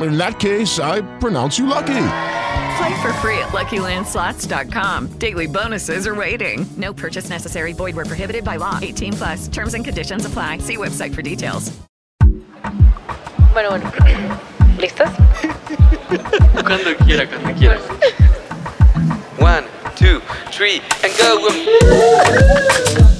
In that case, I pronounce you lucky. Play for free at LuckyLandSlots.com. Daily bonuses are waiting. No purchase necessary. Void where prohibited by law. 18 plus. Terms and conditions apply. See website for details. Bueno, bueno. ¿Listos? Cuando quiera, cuando quiera. One, two, three, and go.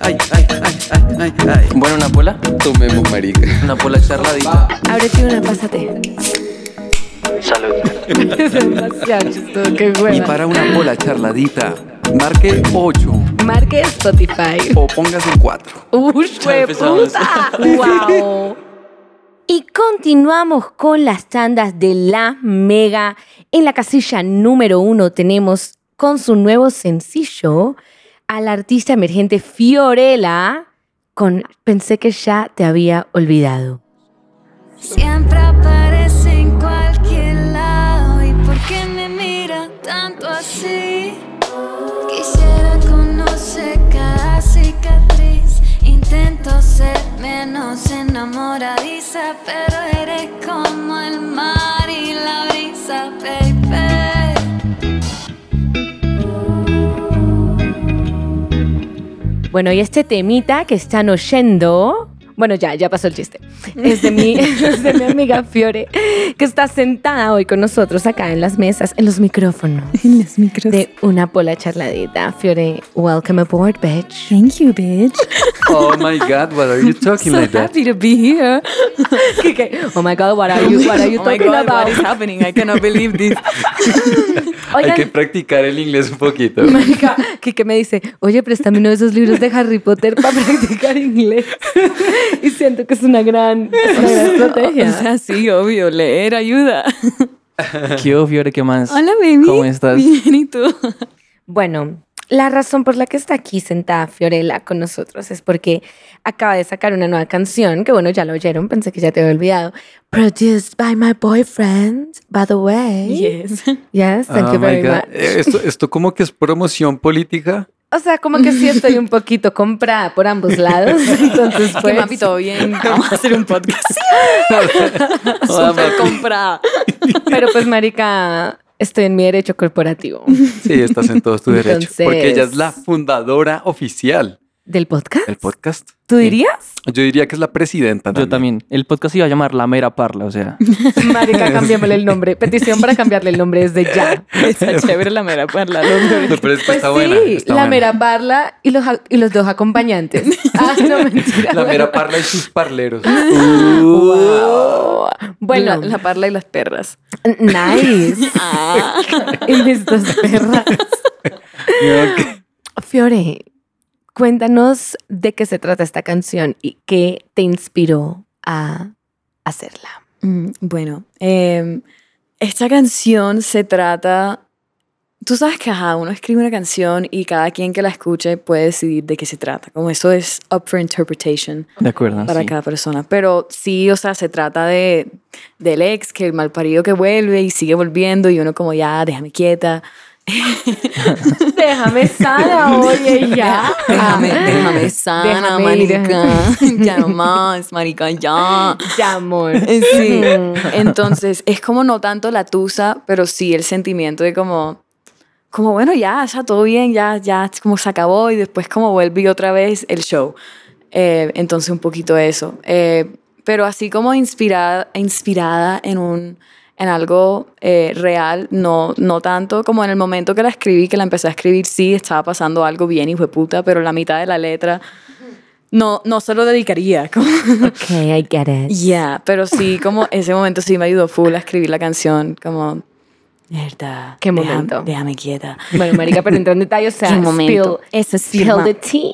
Ay, ay, ay, ay, ay, ay. Bueno, una pola. Tomemos, marica. Una pola charladita. Ábrete una, pásate. Salud. es demasiado chistoso, qué Y hueva. para una pola charladita, marque 8 Marque Spotify. o póngase 4. ¡Uy, puta! ¡Wow! Y continuamos con las tandas de la Mega. En la casilla número uno tenemos con su nuevo sencillo al artista emergente Fiorella con Pensé que ya te había olvidado. Siempre aparece en cualquier lado y por qué me mira tanto así. Quisiera conocer cada cicatriz. Intento ser menos enamoradiza, pero eres Bueno, y este temita que están oyendo, bueno, ya, ya pasó el chiste. Es de mi, es de mi amiga Fiore, que está sentada hoy con nosotros acá en las mesas, en los micrófonos. En los micros. De una pola charladita. Fiore, welcome aboard, bitch. Thank you, bitch. Oh my god, what are you talking so like that? happy to be here. Kike, oh my God, what are you, what are you oh my talking god, about? what is happening? I cannot believe this. Hay Oigan, que practicar el inglés un poquito. Marica, Kike me dice, oye, préstame uno de esos libros de Harry Potter para practicar inglés. y siento que es una gran, es una gran estrategia. O sea, sí, obvio, leer ayuda. ¿Qué obvio, ¿qué más? Hola, baby. ¿Cómo estás? Bien, ¿y tú? Bueno, la razón por la que está aquí sentada Fiorella con nosotros es porque acaba de sacar una nueva canción, que bueno, ya lo oyeron, pensé que ya te había olvidado. Produced by my boyfriend, by the way. Yes. Yes, thank Oh you my very God. much. Eh, Esto, esto como que es promoción política. O sea, como que sí estoy un poquito comprada por ambos lados, entonces Que pues... mapi, todo bien. Vamos a hacer un podcast. Hola, Súper comprada. Pero pues, marica, estoy en mi derecho corporativo. Sí, estás en todos tus derechos. Porque ella es la fundadora oficial ¿Del podcast? del podcast. ¿Tú dirías? Yo diría que es la presidenta. Yo también. El podcast iba a llamar La Mera Parla, o sea. Marica, cambiémosle el nombre. Petición para cambiarle el nombre desde ya. Está chévere la mera parla. lo logré. No, pero es que Pues está sí, buena. está la buena. mera parla y los, y los dos acompañantes. Ah, no, mentira. La mera parla y sus parleros. Wow. Bueno, La, la parla y las perras. nice. Ah. y mis dos perras. Fiore, cuéntanos de qué se trata esta canción y qué te inspiró a hacerla. Mm, Bueno, em, esta canción se trata. Tú sabes que ajá, uno escribe una canción y cada quien que la escuche puede decidir de qué se trata. Como eso es up for interpretation De acuerdo. para sí. cada persona. Pero sí, o sea, se trata de del ex, que el malparido que vuelve y sigue volviendo y uno como ya, déjame quieta. Déjame sana, oye, ya. Déjame, Ah. déjame sana, Déjame ir. marica. Ya no más, marica, ya. Ya, amor. Sí. Entonces, es como no tanto la tusa, pero sí el sentimiento de como, como bueno, ya, está todo bien, ya, ya, como se acabó y después como vuelve otra vez el show. Eh, entonces, un poquito eso. Eh, pero así como inspirada, inspirada en un en algo eh, real, no, no tanto como en el momento que la escribí, que la empecé a escribir, sí, estaba pasando algo bien, hijo de puta, pero la mitad de la letra no, no se lo dedicaría. Como, Ok, I get it. yeah, pero sí, como ese momento sí me ayudó full a escribir la canción, como, mierda. ¿Qué déjame- momento? Déjame quieta. Bueno, marica, pero entra en detalle, o sea, ¿Qué momento? spill, Eso sí, spill the tea,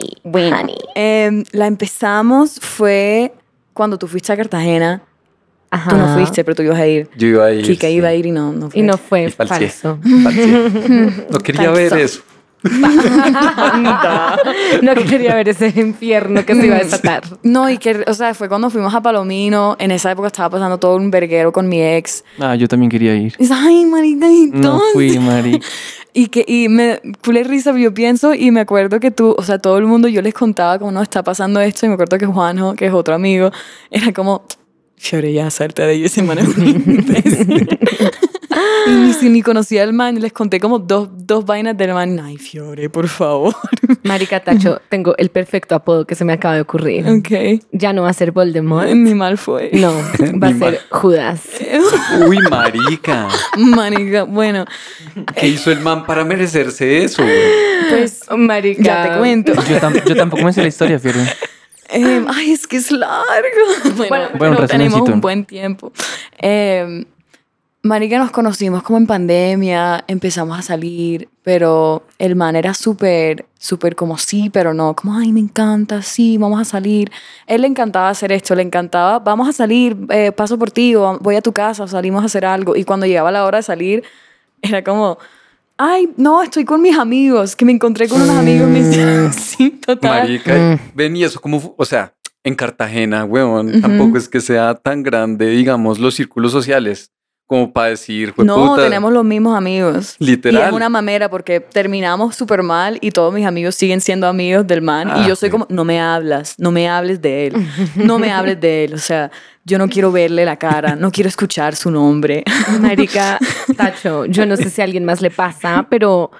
honey. Em, la empezamos fue cuando tú fuiste a Cartagena. Ajá. Tú no fuiste, pero tú ibas a ir. Yo iba a ir. Kika sí. iba a ir y no, no fue. Y no fue Y falseé. falso. No quería ver Falso. eso. no quería ver ese infierno que se iba a desatar. No, y que, o sea, fue cuando fuimos a Palomino. En esa época estaba pasando todo un verguero con mi ex. Ah, yo también quería ir. Ay, marica, y No entonces- fui, Mari. Y que y me culé risa, yo pienso y me acuerdo que tú, o sea, todo el mundo yo les contaba como no está pasando esto y me acuerdo que Juanjo, que es otro amigo, era como Fiore, ya salte de ahí, ese man es un imbécil". y ni, si- ni conocía al man, y les conté como dos, dos vainas del man. Ay, Fiore, por favor. Marica Tacho, tengo el perfecto apodo que se me acaba de ocurrir. ok. Ya no va a ser Voldemort. Ni mal fue. No, va a ser Judas. Uy, marica. Manica, bueno, ¿Qué hizo el man para merecerse eso? pues Marica. ya te cuento. Yo, tam- yo tampoco me sé la historia, Fiore. Em, ay, es que es largo. Bueno, Bueno, pero tenemos un buen tiempo. Eh, Marica, nos conocimos como en pandemia, empezamos a salir, pero el man era súper, súper como sí, pero no, como, ay, me encanta, sí, vamos a salir. Él le encantaba hacer esto, le encantaba, vamos a salir, eh, paso por ti, o voy a tu casa, o salimos a hacer algo. Y cuando llegaba la hora de salir, era como, ay, no, estoy con mis amigos, que me encontré con unos amigos. Me decían, sí, total. Marica, ven y eso como, o sea, en Cartagena, weón, tampoco es que sea tan grande, digamos, los círculos sociales, como para decir, No, "Jueputa". tenemos los mismos amigos. Literal. Y es una mamera porque terminamos súper mal y todos mis amigos siguen siendo amigos del man. Ah, y yo soy ok. como, no me hablas, no me hables de él, no me hables de él. O sea, yo no quiero verle la cara, no quiero escuchar su nombre. Marica Tacho, yo no sé si a alguien más le pasa, pero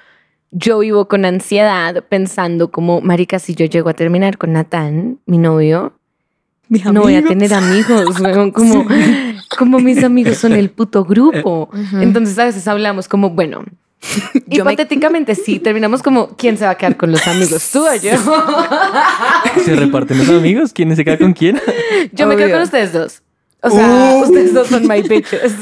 yo vivo con ansiedad pensando como, Marica, si yo llego a terminar con Natán, mi novio, no voy a tener amigos, weón, como, como mis amigos son el puto grupo. Entonces a veces hablamos como, bueno, Yo me- hipotéticamente sí, terminamos como, ¿quién se va a quedar con los amigos? ¿Tú o yo? ¿Se reparten los amigos? ¿Quién se queda con quién? Yo me quedo Obvio. con ustedes dos. O sea, ustedes dos son my bitches.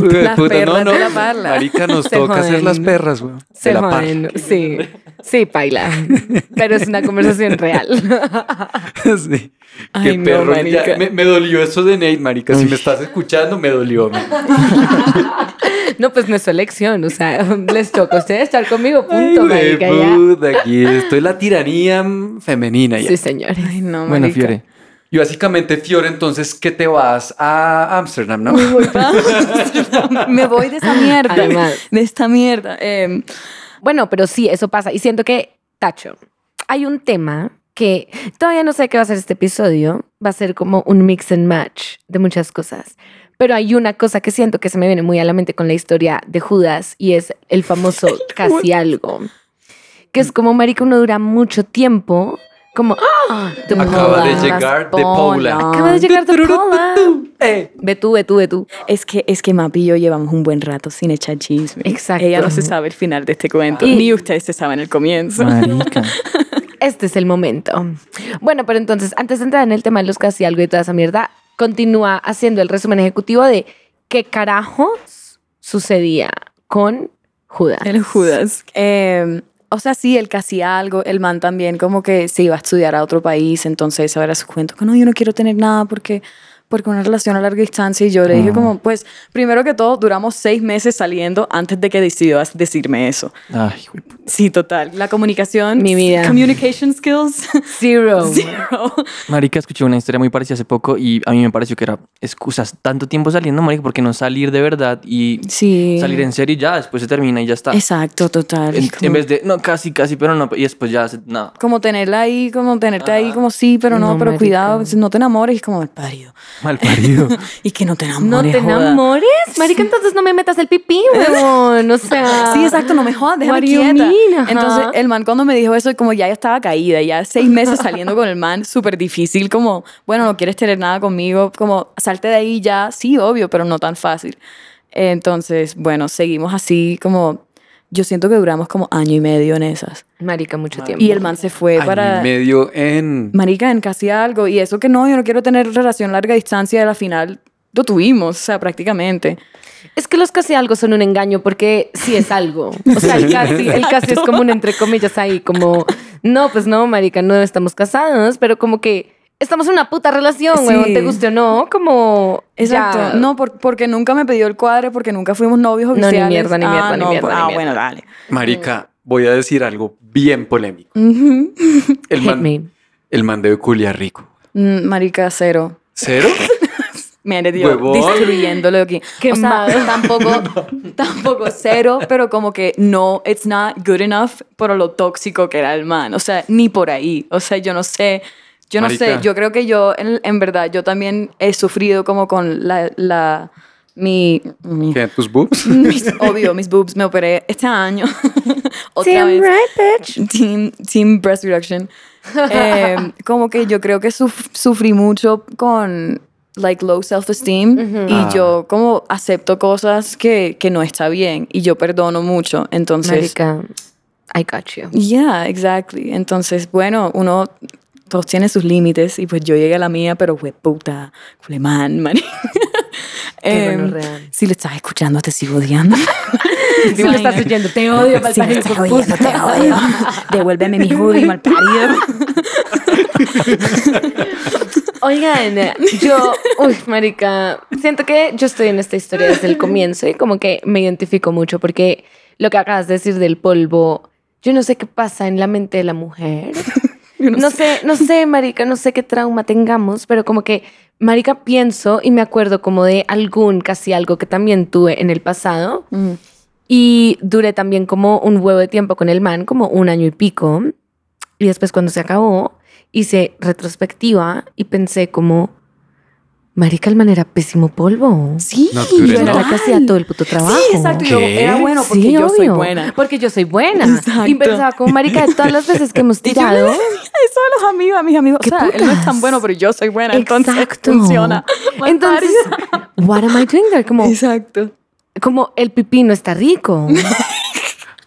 Las perras de la parla. Marica, nos Se toca ser joden. las perras, weón. de Se la joden, sí. Sí, paila. Pero es una conversación real. Sí. Ay, Qué no, perro. Ya, marica. me, me dolió eso de Nate, marica. Si me estás escuchando, me dolió. man. No, pues no es su elección. O sea, les toca a ustedes estar conmigo, Ay, punto, marica, ya. puta, aquí estoy la tiranía femenina ya. Sí, señores. Ay, no, Bueno, marica. Fiore. Y básicamente, Fiore, entonces, ¿qué te vas a Ámsterdam, no? Me voy, pa- me voy de esta mierda. Además. De esta mierda. Em, Bueno, pero sí, eso pasa. Y siento que, Tacho, hay un tema que todavía no sé qué va a ser este episodio. Va a ser como un mix and match de muchas cosas. Pero hay una cosa que siento que se me viene muy a la mente con la historia de Judas y es el famoso casi algo. Que es como, marica, uno dura mucho tiempo como... ¡ah! de Acaba de llegar de Paula. Acaba de llegar de Paula. Eh. Ve tú, ve tú, ve tú. Es que, es que Mapi y yo llevamos un buen rato sin echar chisme. Exacto. Ella no se sabe el final de este cuento. Y- Ni ustedes se saben el comienzo. Marica. Este es el momento. Bueno, pero entonces, antes de entrar en el tema de los casi algo y toda esa mierda, continúa haciendo el resumen ejecutivo de qué carajos sucedía con Judas. El Judas. Eh, o sea, sí, él casi algo. El man también como que se iba a estudiar a otro país. Entonces ahora su cuento que no, yo no quiero tener nada porque porque una relación a larga distancia y yo le dije como, pues, primero que todo, duramos seis meses saliendo antes de que decidió decirme eso. Ay. Sí, total. La comunicación, Mi vida. communication skills, Zero. zero. Marica, escuché una historia muy parecida hace poco y a mí me pareció que era excusas tanto tiempo saliendo, marica, porque no salir de verdad y Sí. salir en serio y ya, después se termina y ya está. Exacto, total. En, como- en vez de, no, casi, casi, pero no, y después ya, se- no. como tenerla ahí, como tenerte ahí, como sí, pero no, No, pero marica. cuidado, no te enamores, como mal parido. Mal parido. Y que no te No enamores. te joda. enamores, marica, entonces no me metas el pipí, weón. O sea. Sí, exacto, no me jodas, déjame quieta. mean? Entonces, el man cuando me dijo eso, como ya yo estaba caída, ya seis meses saliendo con el man, súper difícil, como, bueno, no quieres tener nada conmigo, como, salte de ahí ya, sí, obvio, pero no tan fácil. Entonces, bueno, seguimos así, como, yo siento que duramos como año y medio en esas. Marica, mucho tiempo. Y el man se fue Año para... y medio en... Marica, en casi algo. Y eso que no, yo no quiero tener relación larga distancia, a la final lo tuvimos, o sea, prácticamente. Es que los casi algo son un engaño porque sí es algo. O sea, el casi, el casi es como un entre comillas ahí, como, no, pues no, marica, no estamos casados, pero como que estamos en una puta relación, Sí. weón, te guste o no, como... Exacto. ya. No, por- porque nunca me pidió el cuadre, porque nunca fuimos novios No, ni oficiales. mierda, ni mierda, ah, ni no, mierda, ni Ah, mierda. bueno, dale. Marica, voy a decir algo bien polémico. El Hit man, me. el man debe culiar rico. Mm, Marica, cero. ¿Cero? Mire, tío, Huevón. destruyéndolo aquí. Qué o sea, tampoco, tampoco cero, pero como que no, it's not good enough por lo tóxico que era el man. O sea, ni por ahí. O sea, yo no sé, yo no sé, Marica. yo creo que yo, en, en verdad, yo también he sufrido como con la, la, mi, mi- ¿Qué? ¿Tus boobs? mis- obvio, mis boobs, me operé este año. Otra Damn vez. right, bitch. Team, team Breast Reduction. Eh, como que yo creo que suf- sufrí mucho con like low self-esteem y Ah. yo como acepto cosas que, que no está bien y yo perdono mucho. Entonces, Marica, I got you. yeah, exactly. Entonces, bueno, uno todos tienen sus límites y pues yo llegué a la mía, pero fue puta, culemán, man. Qué Em, gonorrea. si lo estás escuchando, te sigo odiando. Si lo estás oyendo, te odio, Si me malparido, estás oyendo, te odio. Devuélveme mi hoodie, mal parido. Oigan, yo, uy, marica, siento que yo estoy en esta historia desde el comienzo y como que me identifico mucho porque lo que acabas de decir del polvo, yo no sé qué pasa en la mente de la mujer. No sé, no sé, marica, no sé qué trauma tengamos, pero como que, marica, pienso y me acuerdo como de algún, casi algo que también tuve en el pasado y duré también como un huevo de tiempo con el man, como un año y pico. Y después cuando se acabó, hice retrospectiva y pensé como, marica, el man era pésimo polvo. Sí, Yo era la que hacía todo el puto trabajo. Sí, exacto. y yo. Era bueno porque Sí, yo soy obvio. buena. Porque yo soy buena. Exacto. Y pensaba como, marica, de todas las veces que hemos tirado... eso a los amigos, a mis amigos. O ¿Qué sea, él no es tan putas? bueno, pero yo soy buena. Entonces Exacto. funciona. Mal Entonces, what am I doing there? Como. Exacto. como el pipí no está rico.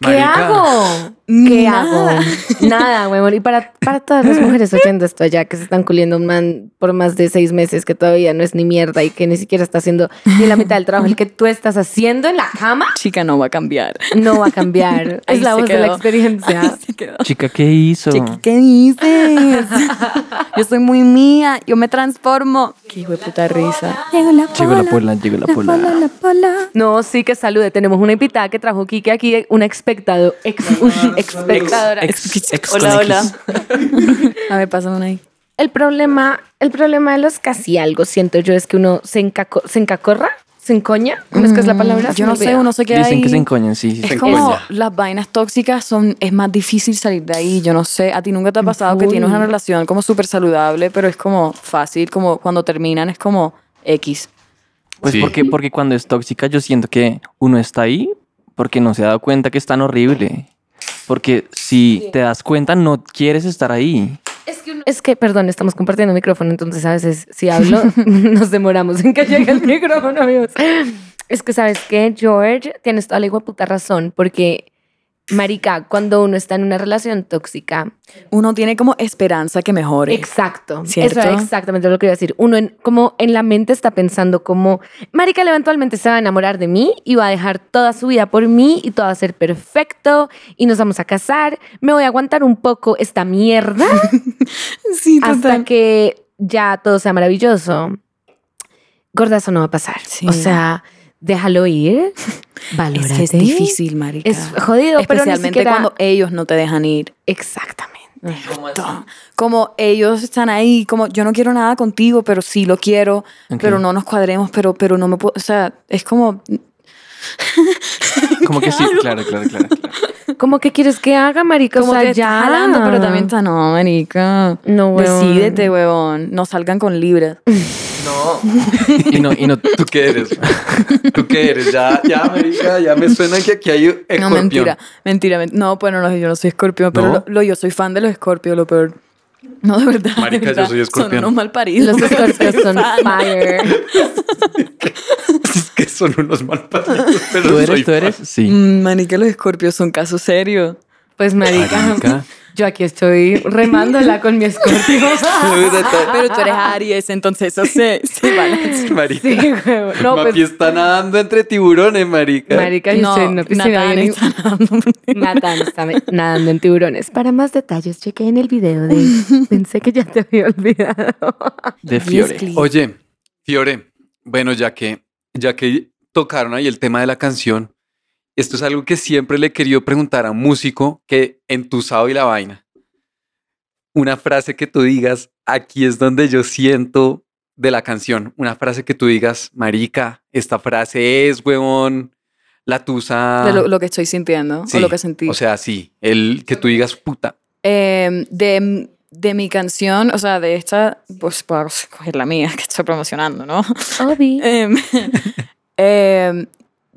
¿Qué Marica. hago? ¿Qué Nada. hago? Nada, huevón. Y para, para todas las mujeres oyendo esto allá, que se están culiendo un man por más de seis meses, que todavía no es ni mierda y que ni siquiera está haciendo ni la mitad del trabajo, el que tú estás haciendo en la cama, Chica, no va a cambiar. no va a cambiar. Ahí es la voz de la experiencia. Chica, ¿qué hizo? Chica, ¿qué dices? Yo soy muy mía, yo me transformo. Qué hijo de puta risa. Llegó la Llegó la pola, llegó la pola. la pola. No, sí que salude. Tenemos una invitada que trajo Kike aquí, una espectado, ex, espectadora. Ex- ex Hola, hola. A ver, pásame una ahí. El problema, el problema de los casi algo, siento yo, es que uno se, encaco, se encacorra, se encoña. ¿Cómo es que es la palabra? Se Yo me no sé, uno se queda Dicen ahí. que se encoñan, sí. sí. Es Se como encoña. las vainas tóxicas son, es más difícil salir de ahí. Yo no sé, a ti nunca te ha pasado que tienes una relación como súper saludable, pero es como fácil, como cuando terminan es como X. Pues Sí. porque, porque cuando es tóxica yo siento que uno está ahí porque no se ha dado cuenta que es tan horrible. Porque si te das cuenta no quieres estar ahí. Es que, uno- es que, perdón, estamos compartiendo micrófono, entonces a veces si hablo nos demoramos en que llegue el micrófono, amigos. Es que, ¿sabes qué, George? Tienes toda la igual puta razón, porque, marica, cuando uno está en una relación tóxica, Uno tiene como esperanza que mejore. Exacto. ¿Cierto? Eso era exactamente lo que iba a decir. Uno en, como en la mente está pensando como, marica, eventualmente se va a enamorar de mí y va a dejar toda su vida por mí y todo va a ser perfecto y nos vamos a casar. Me voy a aguantar un poco esta mierda sí, hasta que ya todo sea maravilloso. Gorda, eso no va a pasar. Sí. O sea, déjalo ir, valórate. Es que es difícil, marica. Es jodido, pero ni Especialmente siquiera... cuando ellos no te dejan ir. Exactamente. Como ellos están ahí, como yo no quiero nada contigo, pero sí lo quiero, pero no nos cuadremos, pero, pero no me puedo, o sea, es como, Como que sí, claro, claro, claro. claro. ¿Cómo que quieres que haga, marica? como o sea, que ya. está jalando, pero también está, no, marica. No, huevón. Decídete, huevón. No salgan con libras. Y no, y no, ¿Tú qué eres? ¿Tú qué eres? Ya, ya, marica, ya me suena que aquí hay escorpión. No, mentira, mentira, men- No, bueno, no, yo no soy escorpión, pero ¿No? lo, lo- yo soy fan de los escorpios, lo peor. No, de verdad. de Marica, yo soy escorpión. Son unos mal paridos. Los escorpios son fire. Es que son unos mal paridos, pero ¿tú soy eres, tú eres? fan. Sí. Mm, Manica, los escorpios son caso serio. Pues marica, Marica. yo aquí estoy remándola con mi escorpio. Pero tú eres Aries, entonces eso se, se balancea. Marica. Sí, huevo. No, Mapi pues está nadando entre tiburones, marica. marica, yo estoy en una piscina Natán bien- está nadando. Está nadando en tiburones. Para más detalles, chequé en el video de Pensé que ya te había olvidado. De Fiore. Oye, Fiore, bueno, ya que, ya que tocaron ahí el tema de la canción, esto es algo que siempre le he querido preguntar a un músico que entusado y la vaina. Una frase que tú digas, aquí es donde yo siento de la canción. Una frase que tú digas, marica, esta frase es, huevón, la tusa. De lo, lo que estoy sintiendo Sí, o lo que sentí. O sea, sí, el que tú digas, puta. Eh, de, de mi canción, o sea, de esta, pues puedo coger la mía que estoy promocionando, ¿no? Obi. Em, em,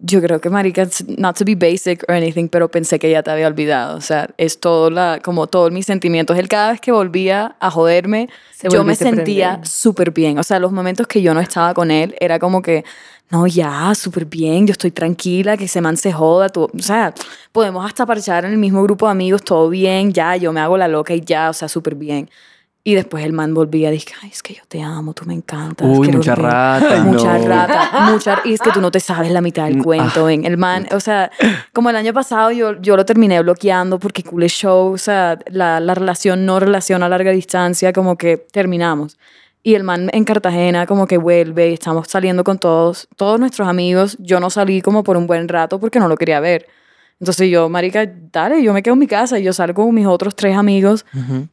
yo creo que, marica, not to be basic or anything, pero pensé que ya te había olvidado. O sea, es todo la, como todos mis sentimientos. Él cada vez que volvía a joderme, Se yo me se sentía súper bien. O sea, los momentos que yo no estaba con él, era como que, no, ya, súper bien, yo estoy tranquila, que ese man se joda. Tú, o sea, podemos hasta parchar en el mismo grupo de amigos, todo bien, ya, yo me hago la loca y ya, o sea, súper bien. Y después el man volvía y dije, ay, es que yo te amo, tú me encantas. Uy, mucha volver". rata. Mucha no. rata, mucha. Y es que tú no te sabes la mitad del Mm, cuento, ah. ven. El man, o sea, como el año pasado yo, yo lo terminé bloqueando porque cool show, o sea, la, la relación no relación a larga distancia, como que terminamos. Y el man en Cartagena como que vuelve y estamos saliendo con todos, todos nuestros amigos. Yo no salí como por un buen rato porque no lo quería ver. Entonces yo, marica, dale, yo me quedo en mi casa y yo salgo con mis otros tres amigos Ujú.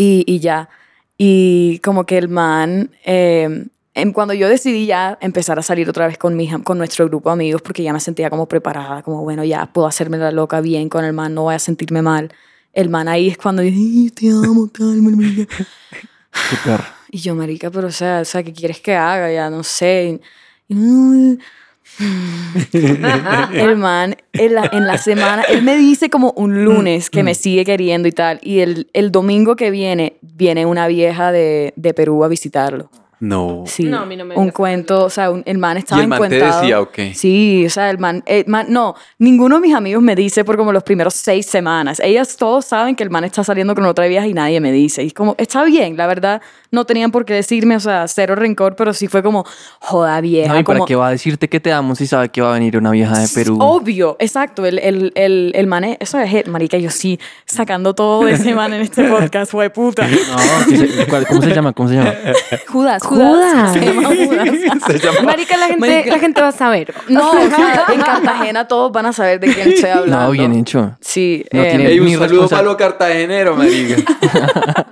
Y, y ya. Y como que el man, eh, en, cuando yo decidí ya empezar a salir otra vez con, mi, con nuestro grupo de amigos, porque ya me sentía como preparada, como bueno, ya puedo hacerme la loca bien con el man, no voy a sentirme mal. El man ahí es cuando dice, "Ay, te amo, tal, marica". Qué perro. Y yo, marica, pero o sea, o sea, ¿qué quieres que haga? Ya no sé. Y, "No, el man en la, en la semana, él me dice como un lunes que me sigue queriendo y tal, y el, el domingo que viene, viene una vieja de, de Perú a visitarlo. No. Sí, No, a mí no me un cuento, o sea, un- el man estaba ¿Y el man te decía o qué? Sí, o sea, el man, el man- no, ninguno de mis amigos me dice por como los primeros seis semanas. Ellas todos saben que el man está saliendo con otra vieja y nadie me dice. Y es como, está bien, la verdad, no tenían por qué decirme, o sea, cero rencor, pero sí fue como, joda vieja. No, ¿y para como, qué va a decirte que te amo si sabe que va a venir una vieja de Perú? Obvio, exacto. El, el, el, el man, es- eso es, marica, yo sí, sacando todo de ese man en este podcast, fue puta. No, que se- ¿cuál- ¿cómo se llama? ¿Cómo se llama? Judas, Judas. Judas. Se llama Judas. Se llama- Marica, la gente, Marica. la gente va a saber. No, o sea, en Cartagena todos van a saber de quién estoy hablando. No, bien hecho. Sí. No eh, un Mi saludo para los cartageneros, marica.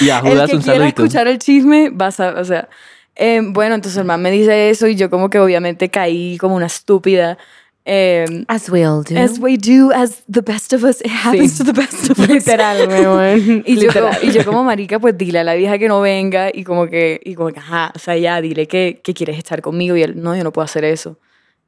Y a el Judas que un quiera saludito. escuchar el chisme, va a saber, o sea. eh, bueno, entonces el man me dice eso y yo como que obviamente caí como una estúpida. Eh, As we all do. As we do, as the best of us, it happens to the best of us. Literal, weón. Y yo, y yo como marica, pues dile a la vieja que no venga y como que, y como que, ajá, o sea, ya, dile que, que quieres estar conmigo y él, no, yo no puedo hacer eso.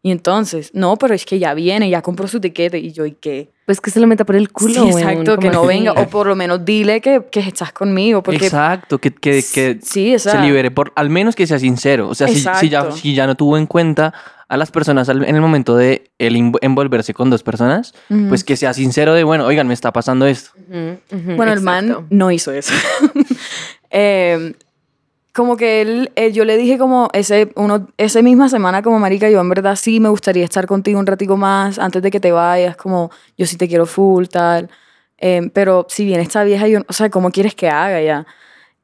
Y entonces, no, pero es que ya viene, ya compró su tiquete y yo, ¿y qué? Pues que se lo meta por el culo, sí, exacto, que ¿cómo no venga, o por lo menos dile que, que estás conmigo, porque Exacto, que, que, que sí, se libere por, al menos que sea sincero. O sea, si, si ya, si ya no tuvo en cuenta a las personas al- en el momento de el env- envolverse con dos personas, pues que sea sincero de, bueno, oigan, me está pasando esto. Bueno, el man no hizo eso. Eh, como que él, eh, yo le dije como ese, uno, esa misma semana como marica, yo en verdad sí me gustaría estar contigo un ratico más antes de que te vayas, como yo sí te quiero full, tal. Eh, pero si viene esta vieja, yo, o sea, ¿cómo quieres que haga ya?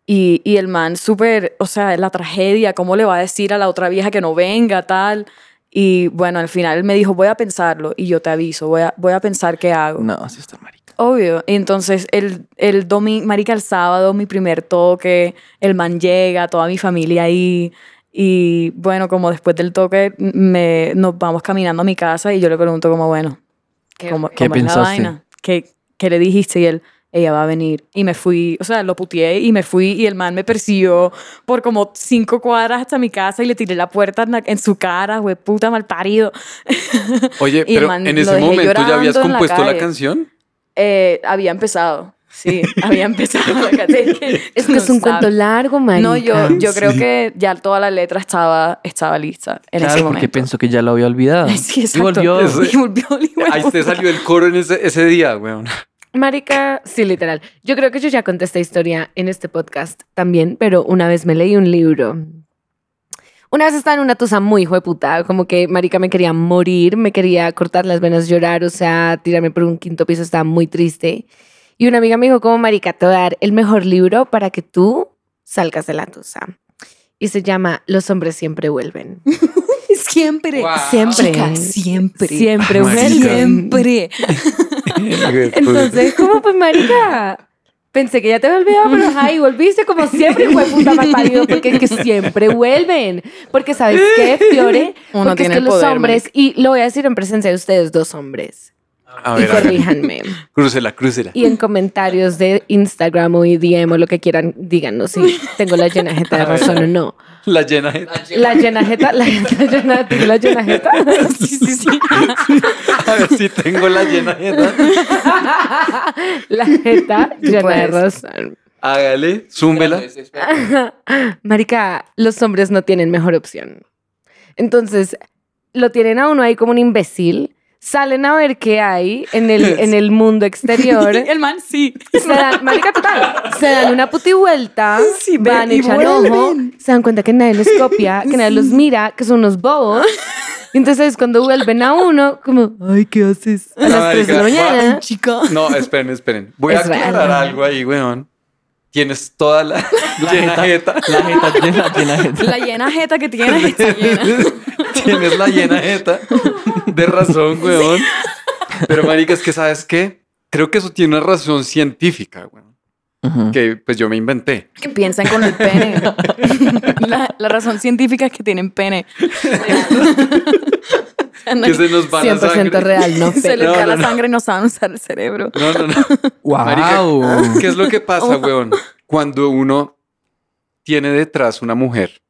Y, y el man súper, o sea, la tragedia, ¿cómo le va a decir a la otra vieja que no venga, tal? Y bueno, al final él me dijo, voy a pensarlo y yo te aviso, voy a, voy a pensar qué hago. No, así está marica. Obvio. Y entonces el, el domingo, marica, el sábado, mi primer toque, el man llega, toda mi familia ahí. Y bueno, como después del toque me, nos vamos caminando a mi casa y yo le pregunto como, bueno, ¿cómo, ¿Qué cómo es la pensaste? vaina? ¿Qué, ¿Qué le dijiste? Y él, ella va a venir. Y me fui, o sea, lo puteé y me fui y el man me persiguió por como cinco cuadras hasta mi casa y le tiré la puerta en, la- en su cara, güey, puta mal parido. Oye, pero man en ese momento ya habías la compuesto la, canción. Eh, había empezado. Sí, había empezado. Es que, Es que es un cuento largo, marica. No, yo, yo creo que ya toda la letra estaba, estaba lista en Claro, ese porque momento. pensó que ya lo había olvidado. Sí, y exacto. volvió. Eso- Y volvió Ahí te salió el coro en ese, ese día, weón. Marica, sí, literal. Yo creo que yo ya conté esta historia en este podcast también, pero una vez me leí un libro. Una vez estaba en una tusa muy puta, como que Marica me quería morir, me quería cortar las venas, llorar, o sea, tirarme por un quinto piso, estaba muy triste. Y una amiga me dijo, como Marica, te voy a dar el mejor libro para que tú salgas de la tusa. Y se llama Los hombres siempre vuelven. Siempre. Siempre. Chica, siempre. Siempre vuelven. Siempre. Entonces, ¿cómo pues, marica? Pensé que ya te había olvidado, pero ajá, y volviste como siempre, fue puta mal parido, porque es que siempre vuelven. Porque, ¿sabes qué, Fiore? Uno porque tiene es el que los poder, hombres, y lo voy a decir en presencia de ustedes, dos hombres, A y ver, ver. corríjanme. Crúcela, crúcela. Y en comentarios de Instagram o DM o lo que quieran, díganos si tengo la llena jeta de razón o no. La llena. La llena jeta, la, la llena, la llena jeta. Sí, sí, sí. A ver si tengo la llena. jeta. La jeta llena de razón. Hágale, zúmbela. Marica, los hombres no tienen mejor opción. Entonces, lo tienen a uno ahí como un imbécil. Salen a ver qué hay en el, en el mundo exterior. El man sí. Se dan, marica, total, se dan una puti vuelta, Sí, van, y echan vuelven. ojo, se dan cuenta que nadie los copia, que nadie los mira, que son unos bobos. Y entonces cuando vuelven a uno, como, ay, ¿qué haces? A las 3 de la mañana. Chica. No, esperen, esperen. Voy a Es aclarar verdad. algo ahí, weón. Tienes toda la, llena jeta. La jeta llena, llena jeta. La llena jeta que llena. Tienes la llena jeta. De razón, weón. Pero, marica, es que, ¿sabes qué? Creo que eso tiene una razón científica, weón. Ujú. Que, pues, yo me inventé. Que piensan con el pene. La, la razón científica es que tienen pene. Que se nos va la 100% sangre. real, no Se les No, cae no, la no. sangre y no saben usar el cerebro. No, no, no. Wow. Marica, ¿qué es lo que pasa, weón? Cuando uno tiene detrás una mujer,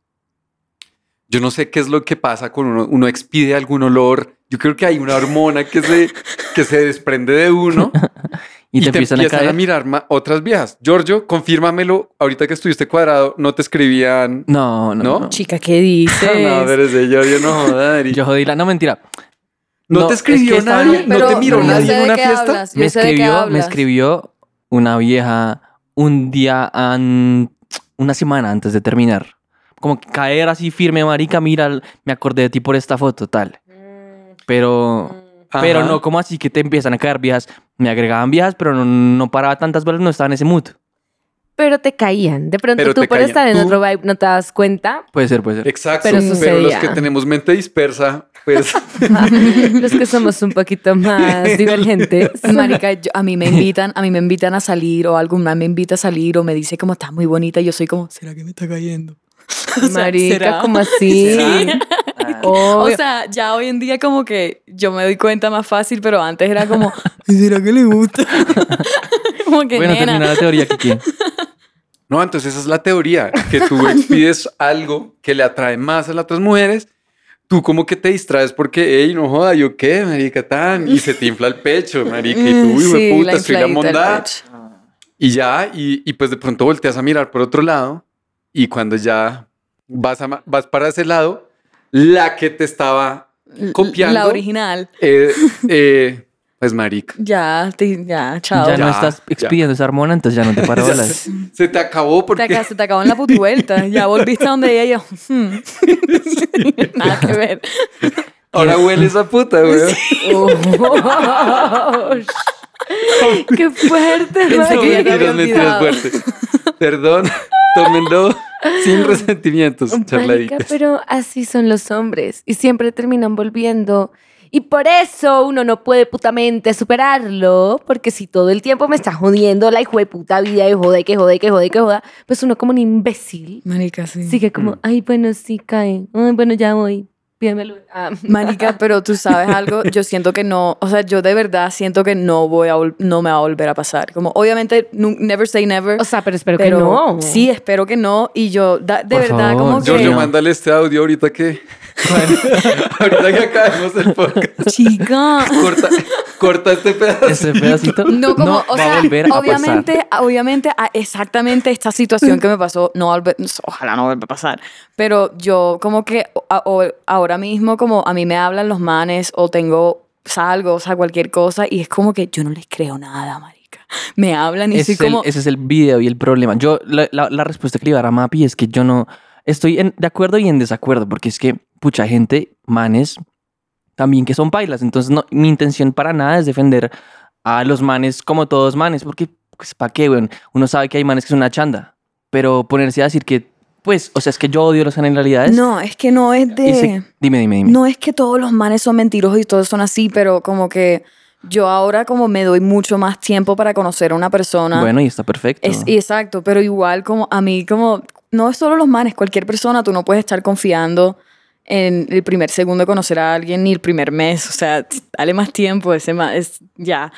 yo no sé qué es lo que pasa con uno, uno expide algún olor, yo creo que hay una hormona que se, que se desprende de uno y te, empiezan, a caer. mirar ma- otras viejas. Giorgio, confírmamelo, ahorita que estuviste cuadrado, no te escribían... No, no, ¿No? no. Chica, ¿qué dices? No, pero ese Giorgio no joda. Yo jodí la... No, mentira. ¿No, no, te es que escribió estaba- nadie? ¿No Pero te miró nadie en una fiesta? hablas, me escribió, me escribió una vieja un día, an- una semana antes de terminar. Como que caer así firme, marica, mira, me acordé de ti por esta foto, tal. Pero, pero Ajá. no como así que te empiezan a caer viejas. Me agregaban viejas, pero no, no paraba tantas veces, no estaba en ese mood. Pero te caían. De pronto Pero tú te por caían. estar en Tú- otro vibe no te das cuenta. Puede ser, puede ser. Exacto, Pero pero, los que tenemos mente dispersa, pues... Los que somos un poquito más divergentes. Marica, yo- a mí me invitan, a mí me invitan a salir o alguna me invita a salir o me dice como está muy bonita y yo soy como, ¿será que me está cayendo? O Marica, como así? O Obvio. sea, ya hoy en día como que yo me doy cuenta más fácil, pero antes era como, ¿será que le gusta? como que Bueno, nena. termina la teoría, Kiki. No, entonces esa es la teoría, que tú expides algo que le atrae más a las otras mujeres, tú como que te distraes porque, hey, no joda, yo qué, marica, tan, y se te infla el pecho, marica, y tú, Mm, Sí, puta, estoy la mondada. Y ya, y, y pues de pronto volteas a mirar por otro lado, y cuando ya vas, a, vas para ese lado, la que te estaba copiando, La original. eh, eh, pues marica, Ya, te- ya, chao. Ya, no estás ya. expidiendo esa hormona, entonces ya no te paro bolas. se, se te acabó Te, porque... acá- se te acabó en la puta vuelta. Ya volviste a donde ella y yo. hmm. Nada que ver. Ahora huele esa puta, güey. Oh, ¡Qué fuerte! Pensé No, que ya te había mentiras, mentiras olvidado. fuerte. Perdón, tómenlo sin resentimientos, Marica, charladitas. pero así son los hombres y siempre terminan volviendo. Y por eso uno no puede putamente superarlo, porque si todo el tiempo me está jodiendo la hijo de puta vida y jode, que jode, que jode, que joda, pues uno como un imbécil Marica, sí. sigue como, ay, bueno, sí, cae. Ay, bueno, ya voy. Pídemelo. Ah. Marica, pero tú sabes algo, yo siento que no, o sea, yo de verdad siento que no voy a no me va a volver a pasar. Como obviamente never say never. O sea, pero espero pero que no. Sí, espero que no y yo da- de Por verdad favor, como que Giorgio, mándale este audio ahorita que. ahorita que acabemos el podcast. chica Corta, corta este pedazo. Ese pedacito No, como, o va sea, a volver a obviamente, pasar. obviamente, a- exactamente esta situación que me pasó, no a ojalá no vuelva a pasar, pero yo como que a- o- ahora mismo como a mí me hablan los manes o tengo salgo, o sea, cualquier cosa y es como que yo no les creo nada, marica. me hablan y ese, soy el, como... ese es el video y el problema. Yo, la, la- la respuesta que le iba a dar a Mapi es que yo no estoy en- de acuerdo y en desacuerdo, porque es que, pucha gente, manes, también que son bailas. Entonces, no, mi intención para nada es defender a los manes como todos manes, porque, pues, ¿para qué, weón? Uno sabe que hay manes que son una chanda, pero ponerse a decir que, pues, o sea, es que yo odio las generalidades. No, es que no es de... se- dime, dime, dime. No es que todos los manes son mentirosos y todos son así, pero como que yo ahora como me doy mucho más tiempo para conocer a una persona. Bueno, y está perfecto. Es, exacto, pero igual como a mí como no es solo los manes, cualquier persona tú no puedes estar confiando en el primer segundo de conocer a alguien ni el primer mes, o sea, dale más tiempo, ese más es ya.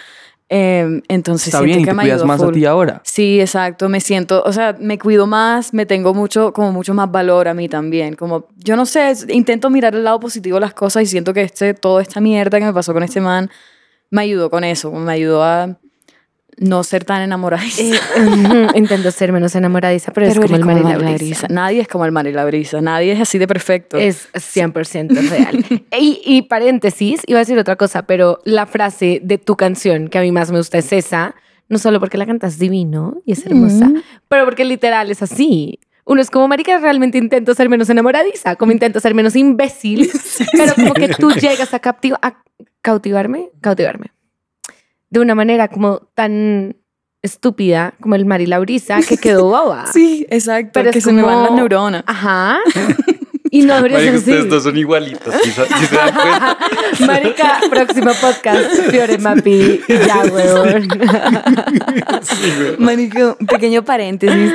Eh, entonces Está bien, que te me cuidas más a full. ti ahora. Sí, exacto, me siento, o sea, me cuido más, me tengo mucho, como mucho más valor a mí también, como, yo no sé, intento mirar el lado positivo de las cosas y siento que este, toda esta mierda que me pasó con este man, me ayudó con eso, me ayudó a no ser tan enamoradiza. Eh, intento ser menos enamoradiza, pero, es como el mar y la brisa. Nadie es como el mar y la brisa, nadie es así de perfecto. Es 100% real. y, y paréntesis, iba a decir otra cosa, pero la frase de tu canción que a mí más me gusta es esa, no solo porque la cantas divino y es hermosa, pero porque literal es así. Uno es como, marica, realmente intento ser menos enamoradiza, como intento ser menos imbécil, pero como que tú llegas a, a cautivarme, cautivarme, de una manera como tan estúpida como el mar y la brisa que quedó boba. Sí, exacto, Pero que es se me van como- las neuronas. Ajá. Y no debería Marica, ustedes dos son igualitos. ¿sí, sí se dan cuenta? Marica, próximo podcast, Fiore Mapi, ya, weón. Marico, un pequeño paréntesis.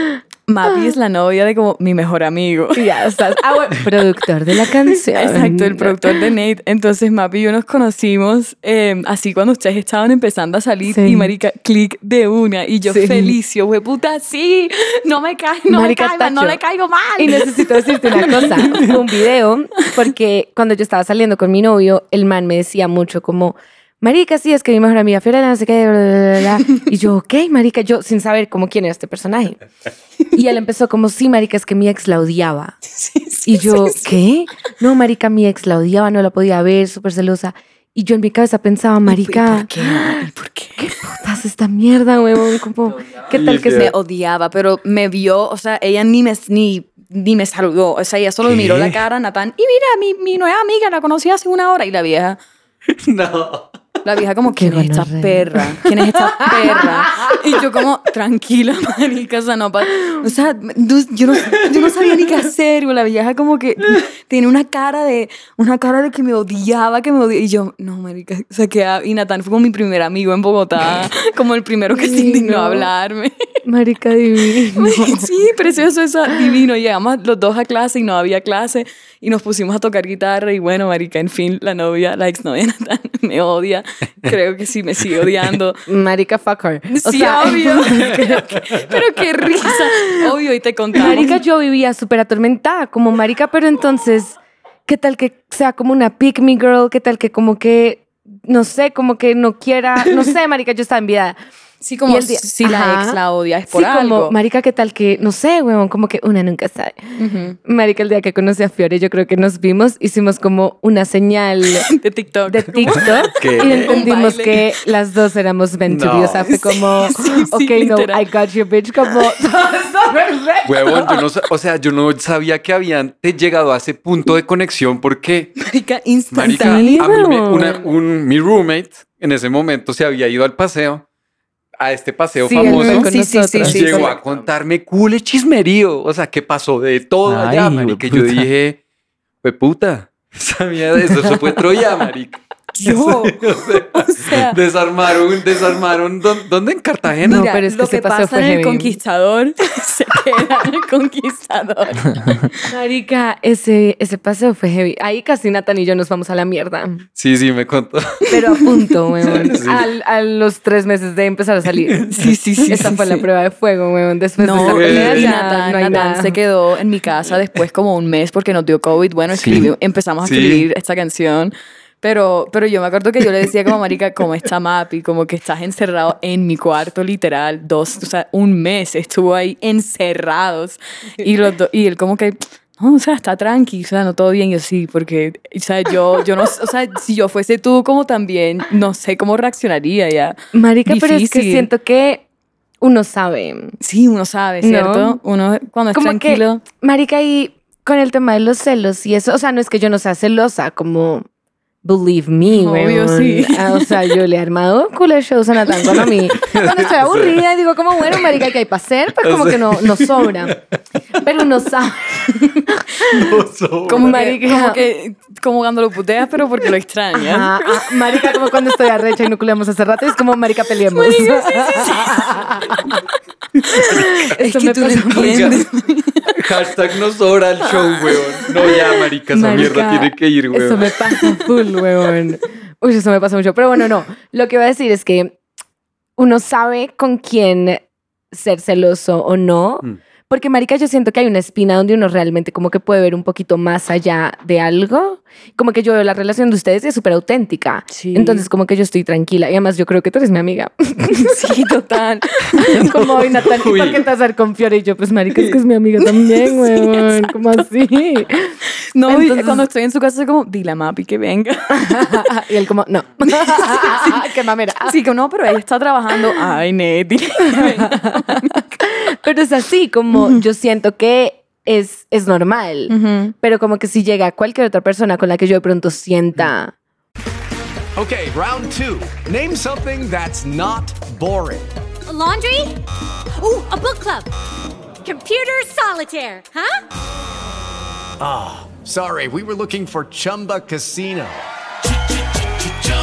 Mapi es la novia de como mi mejor amigo. Ya estás. Ah, bueno, productor de la canción. Exacto, el productor de Nate. Entonces, Mapi y yo nos conocimos eh, así cuando ustedes estaban empezando a salir Sí. y Marica, clic de una. Y yo Sí. feliz, yo, puta, sí, no me cae, no Marica, me no le caigo mal. Y necesito decirte una cosa. Un video porque cuando yo estaba saliendo con mi novio, el man me decía mucho como, marica, sí, es que mi mejor amiga Fiora, no sé qué, bla, bla, bla, bla". Y yo, ok, marica, yo sin saber como quién era este personaje. Y él empezó como, sí, marica, es que mi ex la odiaba. y yo, ¿qué? No, marica, mi ex la odiaba, no la podía ver, súper celosa. Y yo en mi cabeza pensaba, marica, ¿Por qué? ¿Y por qué? ¿qué putas esta mierda, huevón? Como, ¿qué tal que se... odiaba, pero me vio, o sea, ella ni me, ni, ni me saludó, o sea, ella solo ¿Qué? miró la cara, Natán, y mira, mi, mi nueva amiga la conocí hace una hora, y la vieja, No. La vieja como, Qué ¿quién es esta perra? ¿Quién es esta perra? Y yo como, tranquila, marica, o sea, no, o sea, yo no, yo no sabía ni qué hacer, y la vieja como que tiene una cara de, una cara de que me odiaba, que me odiaba, y yo, no, marica, o sea, que, y Natán fue como mi primer amigo en Bogotá, como el primero que se Sí, indignó a hablarme. Marica divino. Sí, precioso, eso, divino. Llegamos los dos a clase y no había clase y nos pusimos a tocar guitarra y bueno, marica, en fin, la novia, la exnovia Natán me odia. Creo que sí me sigue odiando. Marica fucker. O sí, sea, obvio. pero, qué, pero qué risa. Obvio, y te contamos. Marica, yo vivía súper atormentada como marica, pero entonces, ¿qué tal que sea como una pick me girl? ¿Qué tal que como que, no sé, como que no quiera, no sé, marica, yo estaba enviada. Sí, como Y el día- si la Ajá. ex la odia es por sí, como, algo. marica, ¿qué tal que, no sé, weón, como que una nunca sabe. Ujú. Marica, el día que conocí a Fiore, yo creo que nos vimos, hicimos como una señal De TikTok. de TikTok ¿Qué? y entendimos que las dos éramos meant to be. O sea, fue como, sí, sí, ok, no, literal. I got you, bitch, como, Huevón, yo no, o sea, yo no sabía que habían te- llegado a ese punto de conexión porque, Marica, marica, instantáneo. a mí me- huevón. una- un, mi roommate en ese momento se había ido al paseo, a este paseo Sí, famoso. Sí, sí, sí, nosotros. sí. llegó a contarme cule chismerío. O sea, ¿qué pasó de todo allá, Ay, marica? Y Yo dije, fue puta. Sabía de eso, eso fue Troya, marica. Yo. O sea, Desarmaron, desarmaron, ¿dó- ¿dónde? En Cartagena. No, pero es que lo ese que pasa fue en el conquistador se queda en el conquistador. Marica, ese, ese paseo fue heavy. Ahí casi Nathan y yo nos vamos a la mierda. Sí, sí, me contó. Pero a punto, weón. Sí. Al- a los tres meses de empezar a salir. Sí, sí, sí. Esa sí, fue sí. la prueba de fuego, weón. Después de esa No, pelea Natán, no nada. se quedó en mi casa después como un mes porque nos dio COVID. Bueno, Sí. escribió- empezamos a Sí. escribir esta canción. Pero, pero yo me acuerdo que yo le decía como, marica, como está Mapi, como que estás encerrado en mi cuarto, literal, dos, o sea, un mes estuvo ahí encerrados. Y, los do- y él como que, no, o sea, está tranqui, o sea, no todo bien, yo sí, porque, o sea, yo, yo no, o sea, si yo fuese tú como también, no sé cómo reaccionaría ya. Marica, pero es que Difícil. siento que uno sabe. Sí, uno sabe, ¿No? ¿cierto? Uno cuando es Como tranquilo. que, marica, y con el tema de los celos y eso, o sea, no es que yo no sea celosa, como, believe me, Obvio, weón. sí. Ah, O sea, yo le he armado culo shows a Nathan con a mí. Cuando estoy aburrida y digo, como, bueno, marica, ¿qué hay para hacer? Pues como que no, no sobra. Pero uno sabe. Como, Como que, marica. como que, como cuando lo puteas, pero porque lo extrañas. Ajá, ah, marica, como cuando estoy arrecha y no culeamos hace rato, es como, marica, peleemos. Es que me tú no pasa mucho. entiendes. Hashtag nos sobra el show, weón. No, ya, marica, esa Marica, mierda tiene que ir, weón. Eso me pasa full, weón. Uy, eso me pasa mucho. Pero bueno, no. Lo que iba a decir es que uno sabe con quién ser celoso o no. Mm. Porque, marica, yo siento que hay una espina donde uno realmente como que puede ver un poquito más allá de algo. Como que yo veo la relación de ustedes y es súper auténtica. Sí. Entonces, como que yo estoy tranquila. Y además, yo creo que tú eres mi amiga. Sí, total. como hoy, Natalia, ¿y Uy. por qué te vas a con Fiore? Y yo, pues, marica, es que es mi amiga también, weón. ¿Cómo así? No, Entonces- cuando estoy en su casa, es como, dile a Mapi que venga. y él como, no. Qué mamera. Así que no, pero ella está trabajando. Ay, Neti. Pero es así, como yo siento que es, es normal. Pero como que si llega cualquier otra persona con la que yo de pronto sienta... Okay, round two. Name something that's not boring. laundry? Ooh, a book club. Computer solitaire, huh? Ah, sorry, we were looking for Chumba Casino.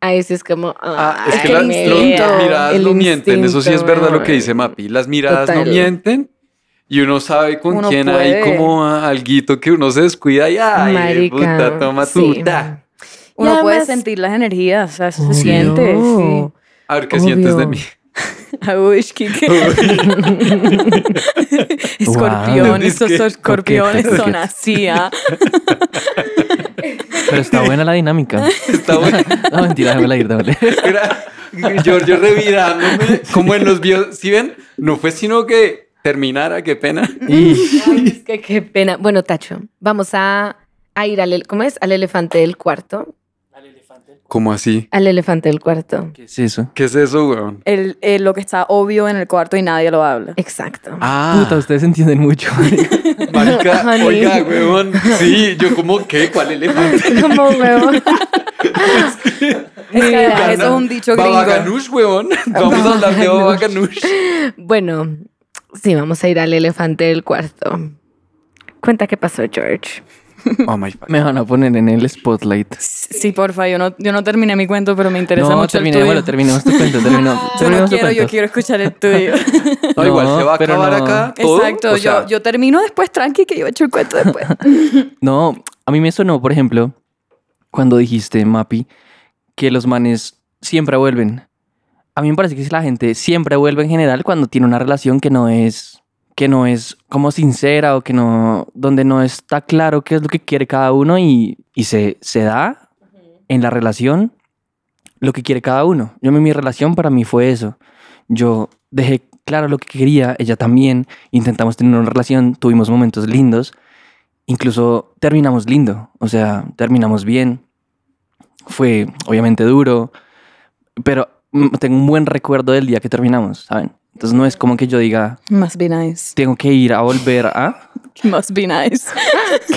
A veces es como... Ah, es que las miradas el no mienten. Eso sí es verdad lo que dice Mapi. Las miradas Total. no mienten. Y uno sabe con Uno quién hay como alguito que uno se descuida y ay, Marica, puta, toma sí. tu ta. Uno puede sentir las energías, o sea, eso Obvio. se siente. Sí. A ver qué sientes de mí. Uy, Kike. Escorpión, Wow. estos escorpiones son así, ¿ah? Pero está buena la dinámica. Está bueno. No, mentira, déjamela ir, déjamela ir. Era Giorgio revirándome como en los videos. ¿Sí ven? No fue sino que terminara, qué pena. Ay, es que qué pena. Bueno, Tacho, vamos a, a ir al, ¿cómo es? Al elefante del cuarto. ¿Cómo así? Al elefante del cuarto. ¿Qué es eso? ¿Qué es eso, weón? El, el- lo que está obvio en el cuarto y nadie lo habla. Exacto. Ah, Puta, ustedes entienden mucho. marica, oiga, weón. Sí, yo como, ¿qué? ¿Cuál elefante? Como que eso es un dicho Baba gringo. Ganoush, weón. Vamos a hablar de Baba Ganoush. Bueno, sí, vamos a ir al elefante del cuarto. Cuenta qué pasó, George. Oh my God. Me van a poner en el spotlight. Sí, porfa, yo no, yo no terminé mi cuento, pero me interesa No, mucho el terminé, tuyo. bueno, terminemos tu cuento. termino- yo no quiero, yo quiero escuchar el tuyo. No, igual se va a acabar no. acá todo. Exacto, o sea, yo, yo termino después, tranqui, que yo echo el cuento después. No, a mí me sonó, por ejemplo, cuando dijiste, Mapi, que los manes siempre vuelven. A mí me parece que si la gente siempre vuelve en general cuando tiene una relación que no es que no es como sincera o que no donde no está claro qué es lo que quiere cada uno y, y se, se da en la relación lo que quiere cada uno. Yo mi, mi relación para mí fue eso. Yo dejé claro lo que quería, ella también, intentamos tener una relación, tuvimos momentos lindos, incluso terminamos lindo, o sea, terminamos bien. Fue obviamente duro, pero tengo un buen recuerdo del día que terminamos, ¿saben? Entonces no es como que yo diga, Must be nice. tengo que ir a volver a... Must be nice.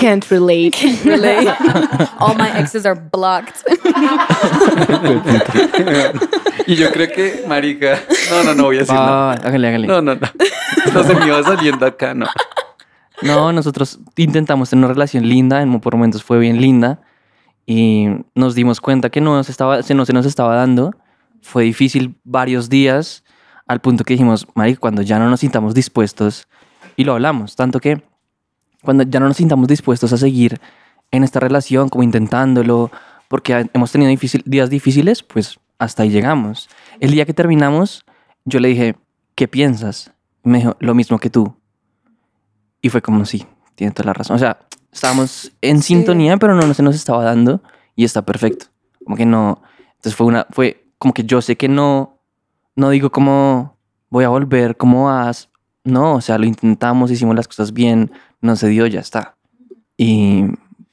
Can't relate. Relate. All my exes are blocked. Y yo creo que, marica, no, no, no voy a decir Va, nada. va, hágale, hágale. No, no, no. No se me iba saliendo acá, no. No, nosotros intentamos tener una relación linda, en, por momentos fue bien linda y nos dimos cuenta que no, nos estaba, se, no se nos estaba dando. Fue difícil varios días al punto que dijimos, Mari, cuando ya no nos sintamos dispuestos, y lo hablamos, tanto que cuando ya no nos sintamos dispuestos a seguir en esta relación, como intentándolo, porque hemos tenido difícil- días difíciles, pues hasta ahí llegamos. El día que terminamos, yo le dije, ¿qué piensas? Me dijo, lo mismo que tú. Y fue como, sí, tiene toda la razón. O sea, estábamos en sintonía, pero no se nos estaba dando y está perfecto. Como que no. Entonces fue una, fue como que yo sé que no, no digo como voy a volver, cómo vas. No, o sea, lo intentamos, hicimos las cosas bien, no se dio, ya está. Y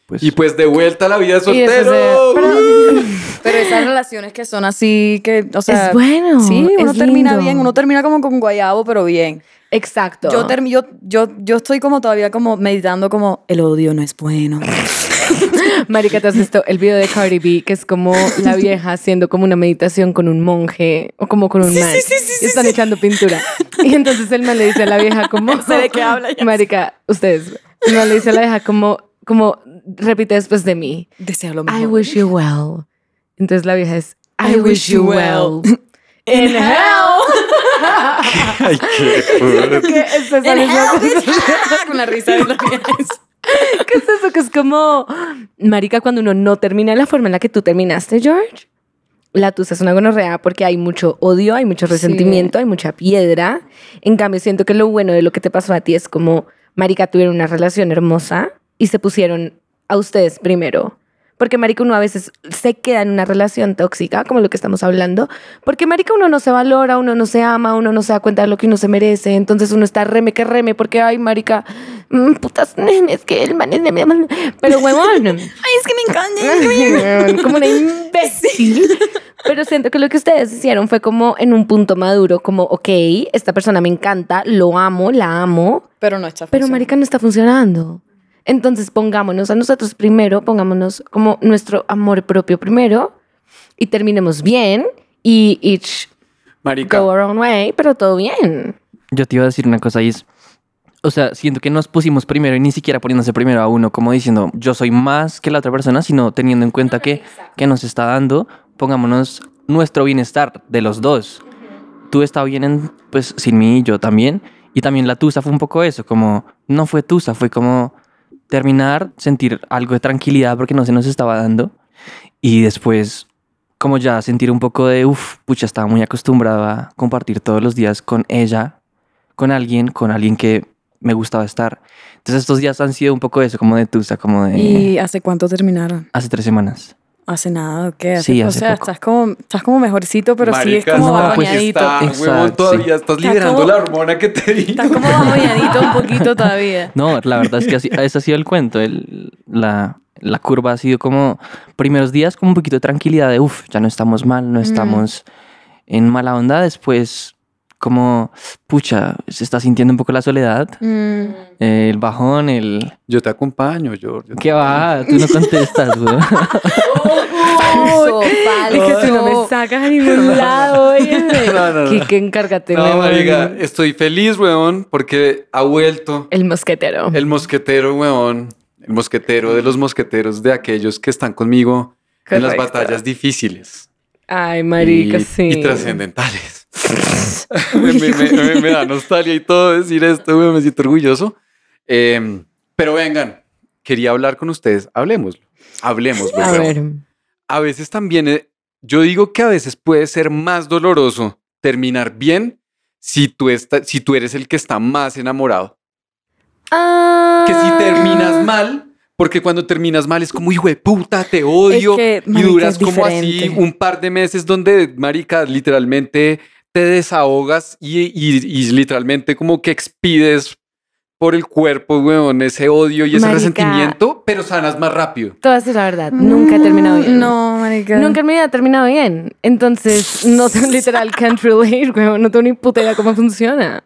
pues. Y pues de vuelta a la vida se- pero, pero esas relaciones que son así, que, o sea. Es bueno, Sí, uno es termina lindo. bien, uno termina como con guayabo, pero bien. Exacto. Yo, yo, yo, yo estoy como todavía como meditando como el odio no es bueno. Marica, ¿te has visto el video de Cardi B? Que es como la vieja haciendo como una meditación con un monje o como con un man. y están echando pintura. Y entonces el man le dice a la vieja como... sé de qué habla, ya Marica, ustedes. El man le dice a la vieja como, como repite después de mí. Desea lo I mejor. wish you well. Entonces la vieja es, I, I wish you well. In hell. Ay, qué fuerte. ¿Qué es In hell, bitch. sensación? con la risa de la vieja. ¿Qué es eso? Que es como, marica, cuando uno no termina de la forma en la que tú terminaste, George. La tusa es una gonorrea porque hay mucho odio, hay mucho resentimiento, hay mucha piedra. En cambio, siento que lo bueno de lo que te pasó a ti es como, marica, tuvieron una relación hermosa y se pusieron a ustedes primero. Porque, marica, uno a veces se queda en una relación tóxica, como lo que estamos hablando, porque, marica, uno no se valora, uno no se ama, uno no se da cuenta de lo que uno se merece, entonces uno está reme que reme, porque, ay, marica, mm, putas, es que el man es... Pero, huevón, Ay, es que me encanta. como una imbécil. Pero siento que lo que ustedes hicieron fue como en un punto maduro, como, ok, esta persona me encanta, lo amo, la amo, Pero no está pero marica no está funcionando. Entonces pongámonos a nosotros primero, pongámonos como nuestro amor propio primero y terminemos bien y each Marica. go our own way, pero todo bien. Yo te iba a decir una cosa y es, o sea, siento que nos pusimos primero y ni siquiera poniéndose primero a uno, como diciendo, yo soy más que la otra persona, sino teniendo en cuenta que, que nos está dando, pongámonos nuestro bienestar de los dos. Tú estás bien en, pues, sin mí, yo también. Y también la tusa fue un poco eso, como, no fue tusa, fue como terminar, sentir algo de tranquilidad porque no se nos estaba dando. Y después, como ya sentir un poco de, uff, pucha, estaba muy acostumbrado a compartir todos los días con ella, con alguien, con alguien que me gustaba estar. Entonces estos días han sido un poco eso, como de tusa, como de... ¿Y hace cuánto terminaron? Hace tres semanas. Hace nada, ¿o qué? Hace- Sí, o sea, poco. estás como, estás como mejorcito, pero sí es Marica, como no, pues bañadito. está, huevón, todavía estás Está liberando como- la hormona que te di. Estás como bañadito un poquito todavía. No, la verdad es que así, ese ha sido el cuento. el- la, la curva ha sido como primeros días como un poquito de tranquilidad de, uff, ya no estamos mal, no estamos en mala onda. Después como, pucha, se está sintiendo un poco la soledad, Mm. eh, el bajón, el... Yo te acompaño, George. ¿Qué va? Tú no contestas, güey. Es que tú no me sacas a ningún lado. No, no, no. Kike, encárgate. No, marica, estoy feliz, weón, porque ha vuelto El mosquetero. el mosquetero, weón. El mosquetero de los mosqueteros de aquellos que están conmigo en las Correcto. batallas difíciles. Ay, marica, y, sí. y trascendentales. Me, me- me- me da nostalgia y todo decir esto, me siento orgulloso. Eh, pero vengan, quería hablar con ustedes. Hablemoslo. Hablemoslo. A ver. a veces también, eh, yo digo que a veces puede ser más doloroso terminar bien si tú, está- si tú eres el que está más enamorado. Que si Ah. terminas mal, porque cuando terminas mal es como, hijo de puta, te odio. que, y duras como así un par de meses donde, marica, literalmente te desahogas y, y- y literalmente como que expides por el cuerpo, weón, ese odio y ese Marica. resentimiento, pero sanas más rápido. Te voy a decir la verdad, nunca he terminado bien. No, marica. Nunca en mi vida he terminado bien. Entonces, no tengo literal can't relate, güey. No tengo ni puta idea cómo funciona.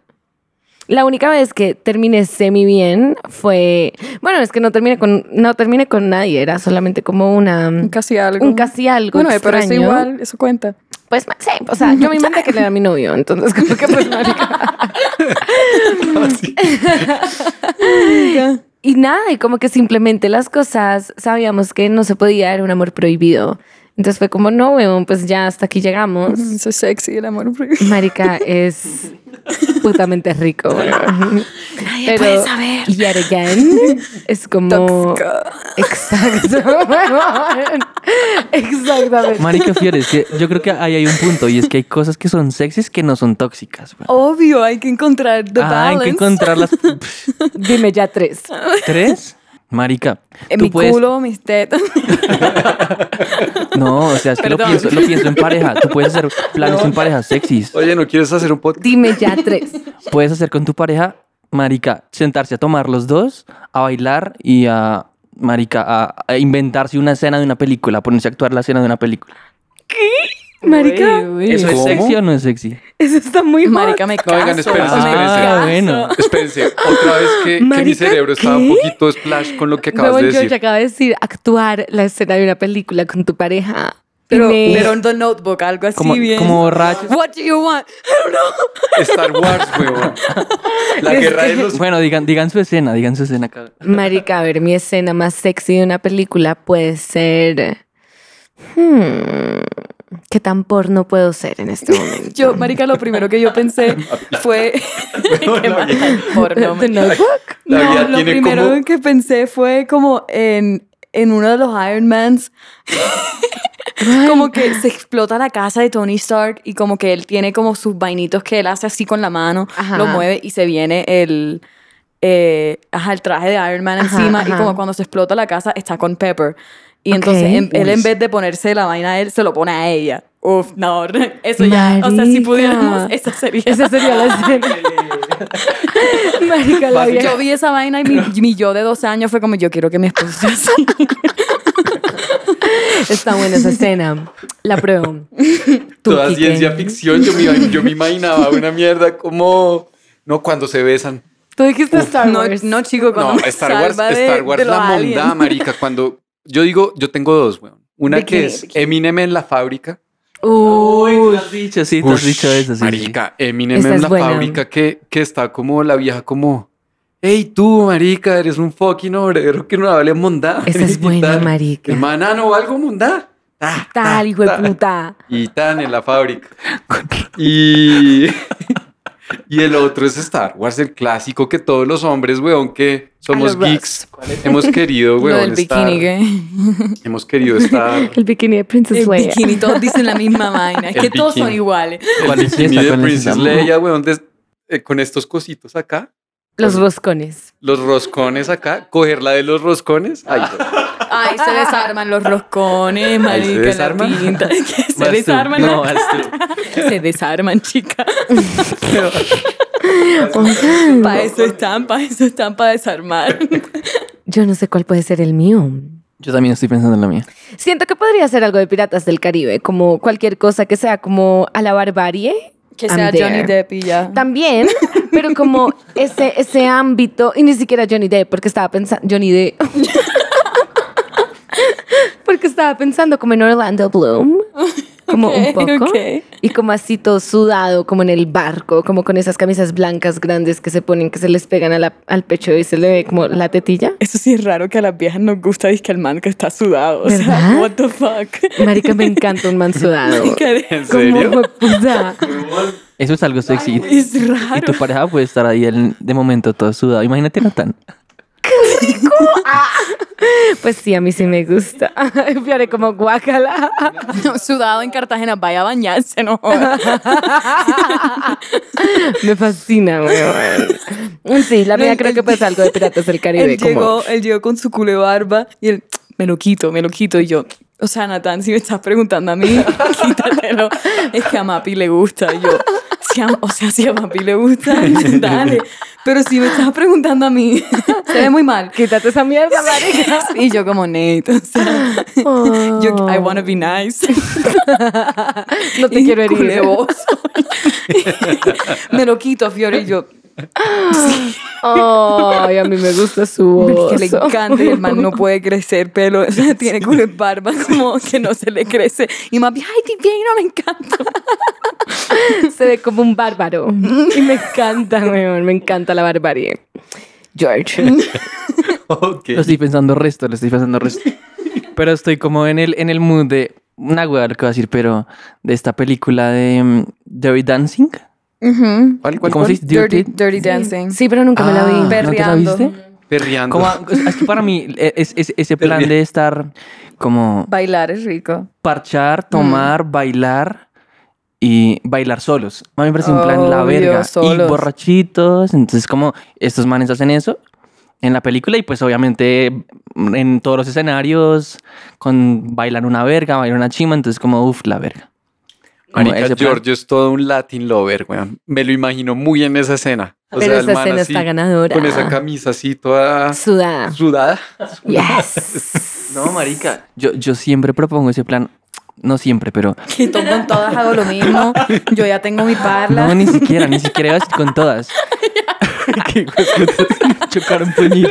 La única vez que terminé semi bien fue. Bueno, es que no terminé con, no terminé con nadie. Era solamente como una. Casi algo. Un casi algo. Bueno, pero eso extraño. igual, eso cuenta. Pues, sí, o sea, yo me inventé que era mi novio, entonces como que pues, marica. y nada, y como que simplemente las cosas sabíamos que no se podía, era un amor prohibido. Entonces fue como, no, weón, pues ya hasta aquí llegamos. Eso es sexy, el amor prohibido. Marica es putamente rico, weón. Nadie puede saber. Yet again, es como... Exacto, weón. Exactamente. Marica Fiore, es que yo creo que ahí hay un punto y es que hay cosas que son sexys que no son tóxicas. Obvio, hay que encontrar the Ah, hay que encontrarlas. Dime ya tres. ¿Tres? Marica, En tú mi puedes... culo, mis tetas. No, o sea, es que lo Perdón. pienso, lo pienso en pareja. Tú puedes hacer planes en pareja sexys. Oye, ¿no quieres hacer un podcast? Dime ya tres. Puedes hacer con tu pareja, marica, sentarse a tomar los dos, a bailar y a, marica, a, a inventarse una escena de una película, a ponerse a actuar la escena de una película. Marica, ¿Eso es ¿Cómo? sexy o no es sexy? eso está muy hot. Marica, me No, caso. oigan, espérense, espérense. Ah, bueno. Espérense, otra vez que, que mi Marica, cerebro estaba un ¿qué? poquito splash con lo que acabas Huevón, de yo decir. te acabo de decir actuar la escena de una película con tu pareja. Pero, me- pero en The Notebook, algo así Como, bien. como borracho. What do you want? I don't know. Star Wars, huevón. La guerra de los... Bueno, digan, digan su escena, digan su escena. Marica, a ver, mi escena más sexy de una película puede ser... Hmm, ¿Qué tan porno puedo ser en este momento? Yo, marica, lo primero que yo pensé fue... mata el porno. The Notebook? La No, lo primero como- que pensé fue como en, en uno de los Iron Mans. Como que se explota la casa de Tony Stark y como que él tiene como sus vainitos que él hace así con la mano, Ajá. lo mueve y se viene el, eh, ajá, el traje de Iron Man Ajá, encima y como cuando se explota la casa está con Pepper. Y entonces en- él en vez de ponerse la vaina a él, se lo pone a ella. Uf, no, eso ya, o sea, si Marica. pudiéramos, esa sería. Esa sería la escena. Marica, la vieja. Yo vi esa vaina y mi, mi yo de 12 años fue como, yo quiero que mi esposo sea así. Está buena esa escena. La pruebo. Tú, Toda Quique. ciencia ficción, yo me, yo me imaginaba una mierda como... No, cuando se besan. Tú dijiste Star Wars. no, chico, cuando No, me Star Wars, salva de- Star Wars la mondada, marica. Cuando... Yo digo, yo tengo dos, weón. Una que es. Eminem en la fábrica. Uy, has dicho, sí, tú has dicho eso, sí. Marica, Eminem Esa en es la buena. fábrica que, que está como la vieja como... Hey, tú, marica, eres un fucking obrero que no vale mondada. Esa es buena, tal. marica. El manano o algo mondada. Ta, tal, ta, hijo de ta. puta. Y tan en la fábrica. Y, y el otro es Star Wars, el clásico que todos los hombres, weón, que somos geeks, hemos querido, weón, del estar- bikini. Hemos querido estar... El bikini de Princess El Leia. bikini, todos dicen la misma vaina. Es El que todos son bikini. iguales. ¿Cuál El bikini de ¿Cuál es Princess? Leia, weón, des- eh, con estos cositos acá, Los roscones. los roscones acá, coger la de los roscones. Ay, weón. Ay, se desarman los roscones, marica, la desarman? pinta. Que se Vas tú. desarman. No, la- vas tú. se desarman, chica. Para eso están, para eso están, para desarmar. yo no sé cuál puede ser el mío. Yo también estoy pensando en la mía. Siento que podría ser algo de Piratas del Caribe, como cualquier cosa que sea como a la barbarie. Que I'm sea there. Johnny Depp y ya. También, pero como ese, ese ámbito, y ni siquiera Johnny Depp, porque estaba pensando, Johnny Depp. Porque estaba pensando como en Orlando Bloom, como un Ok, poco, ok. y como así todo sudado, como en el barco, como con esas camisas blancas grandes que se ponen, que se les pegan a la- al pecho y se le ve como la tetilla. Eso sí es raro que a las viejas nos gusta es que el man que está sudado. O sea, ¿Verdad? what the fuck. Marica, me encanta un man sudado. Eso es algo sexy. Es Y tu raro. pareja puede estar ahí de momento todo sudado. Imagínate Natán. Pues sí, a mí sí me gusta. Fiore como guácala. Sudado en Cartagena, vaya a bañarse, no. Me fascina, weón. Sí, la mía creo que pues algo de Piratas del Caribe. Él como... llegó, él llegó con su culo de barba y él, me lo quito, me lo quito. Y yo, o sea, Natán, si me estás preguntando a mí, quítatelo. Es que a Mapi le gusta. Y yo, si a- o sea, si a Mapi le gusta, dale. Pero si me estás preguntando a mí, se ve muy mal. Quítate esa mierda, marica. Y yo como, Nate, o sea, yo, I wanna be nice. No te Y quiero herir. me lo quito, Fiore, y yo, Ay, a mí me gusta su voz. Que le encanta y el man no puede crecer pelo, o sea, tiene como barba como que no se le crece. Y más ay, divino, me encanta. Se ve como un bárbaro. Y me encanta, weón, me encanta la barbarie. George. Lo estoy pensando resto, lo estoy pensando resto. Pero estoy como en el, en el mood de una hueá lo que voy a decir, pero de esta película de mm, Dirty Dancing. ¿Cuál, ¿Cómo se dice? Dirty, Dirty Dancing. Sí, pero nunca me la vi. Ah, ¿no te la Perreando. viste? Perreando. Como, es que para mí e- es, es- ese plan de estar como Bailar es rico. parchar, tomar, bailar y bailar solos. A mí me parece un plan la verga. Y borrachitos. Entonces, como estos manes hacen eso en la película y pues obviamente en todos los escenarios con bailan una verga, bailan una chima. Entonces, como uff, la verga. Marica. Giorgio es todo un Latin lover, weón. Me lo imagino muy en esa escena. O Pero el esa man escena así, está ganadora. Con esa camisa así toda Sudada. sudada. Yes. No, marica. Yo, yo siempre propongo ese plan. No siempre, pero... Que to- con todas hago lo mismo. Yo ya tengo mi parla. No, ni siquiera, ni siquiera iba a decir con todas. Chocaron puñito.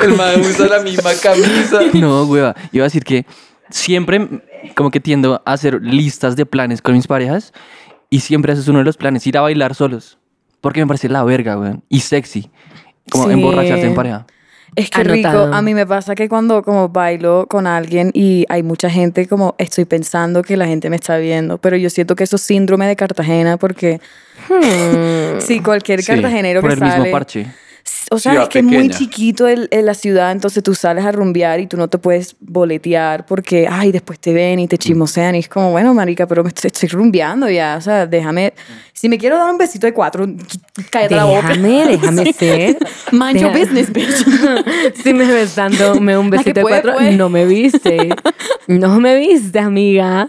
El man usa la misma camisa. No, hueva. Iba a decir que siempre como que tiendo a hacer listas de planes con mis parejas y siempre ese es uno de los planes, ir a bailar solos. Porque me parece la verga, weón. Y sexy. Como Sí. emborracharse en pareja. Es que Anotado. rico. A mí me pasa que cuando como bailo con alguien y hay mucha gente, como estoy pensando que la gente me está viendo, pero yo siento que eso es síndrome de Cartagena porque sí, cualquier Sí, cartagenero por que el sale... mismo parche. O sea, es que es muy pequeña. chiquito el, el- la ciudad, entonces tú sales a rumbear y tú no te puedes boletear porque, ay, después te ven y te chismosean y es como, bueno, marica, pero me estoy, estoy rumbeando ya, o sea, déjame, si me quiero dar un besito de cuatro, cállate la boca. Déjame, déjame ser. Mind your business, bitch. Si me ves dándome un besito de puede, cuatro, puede. no me viste. No me viste, amiga.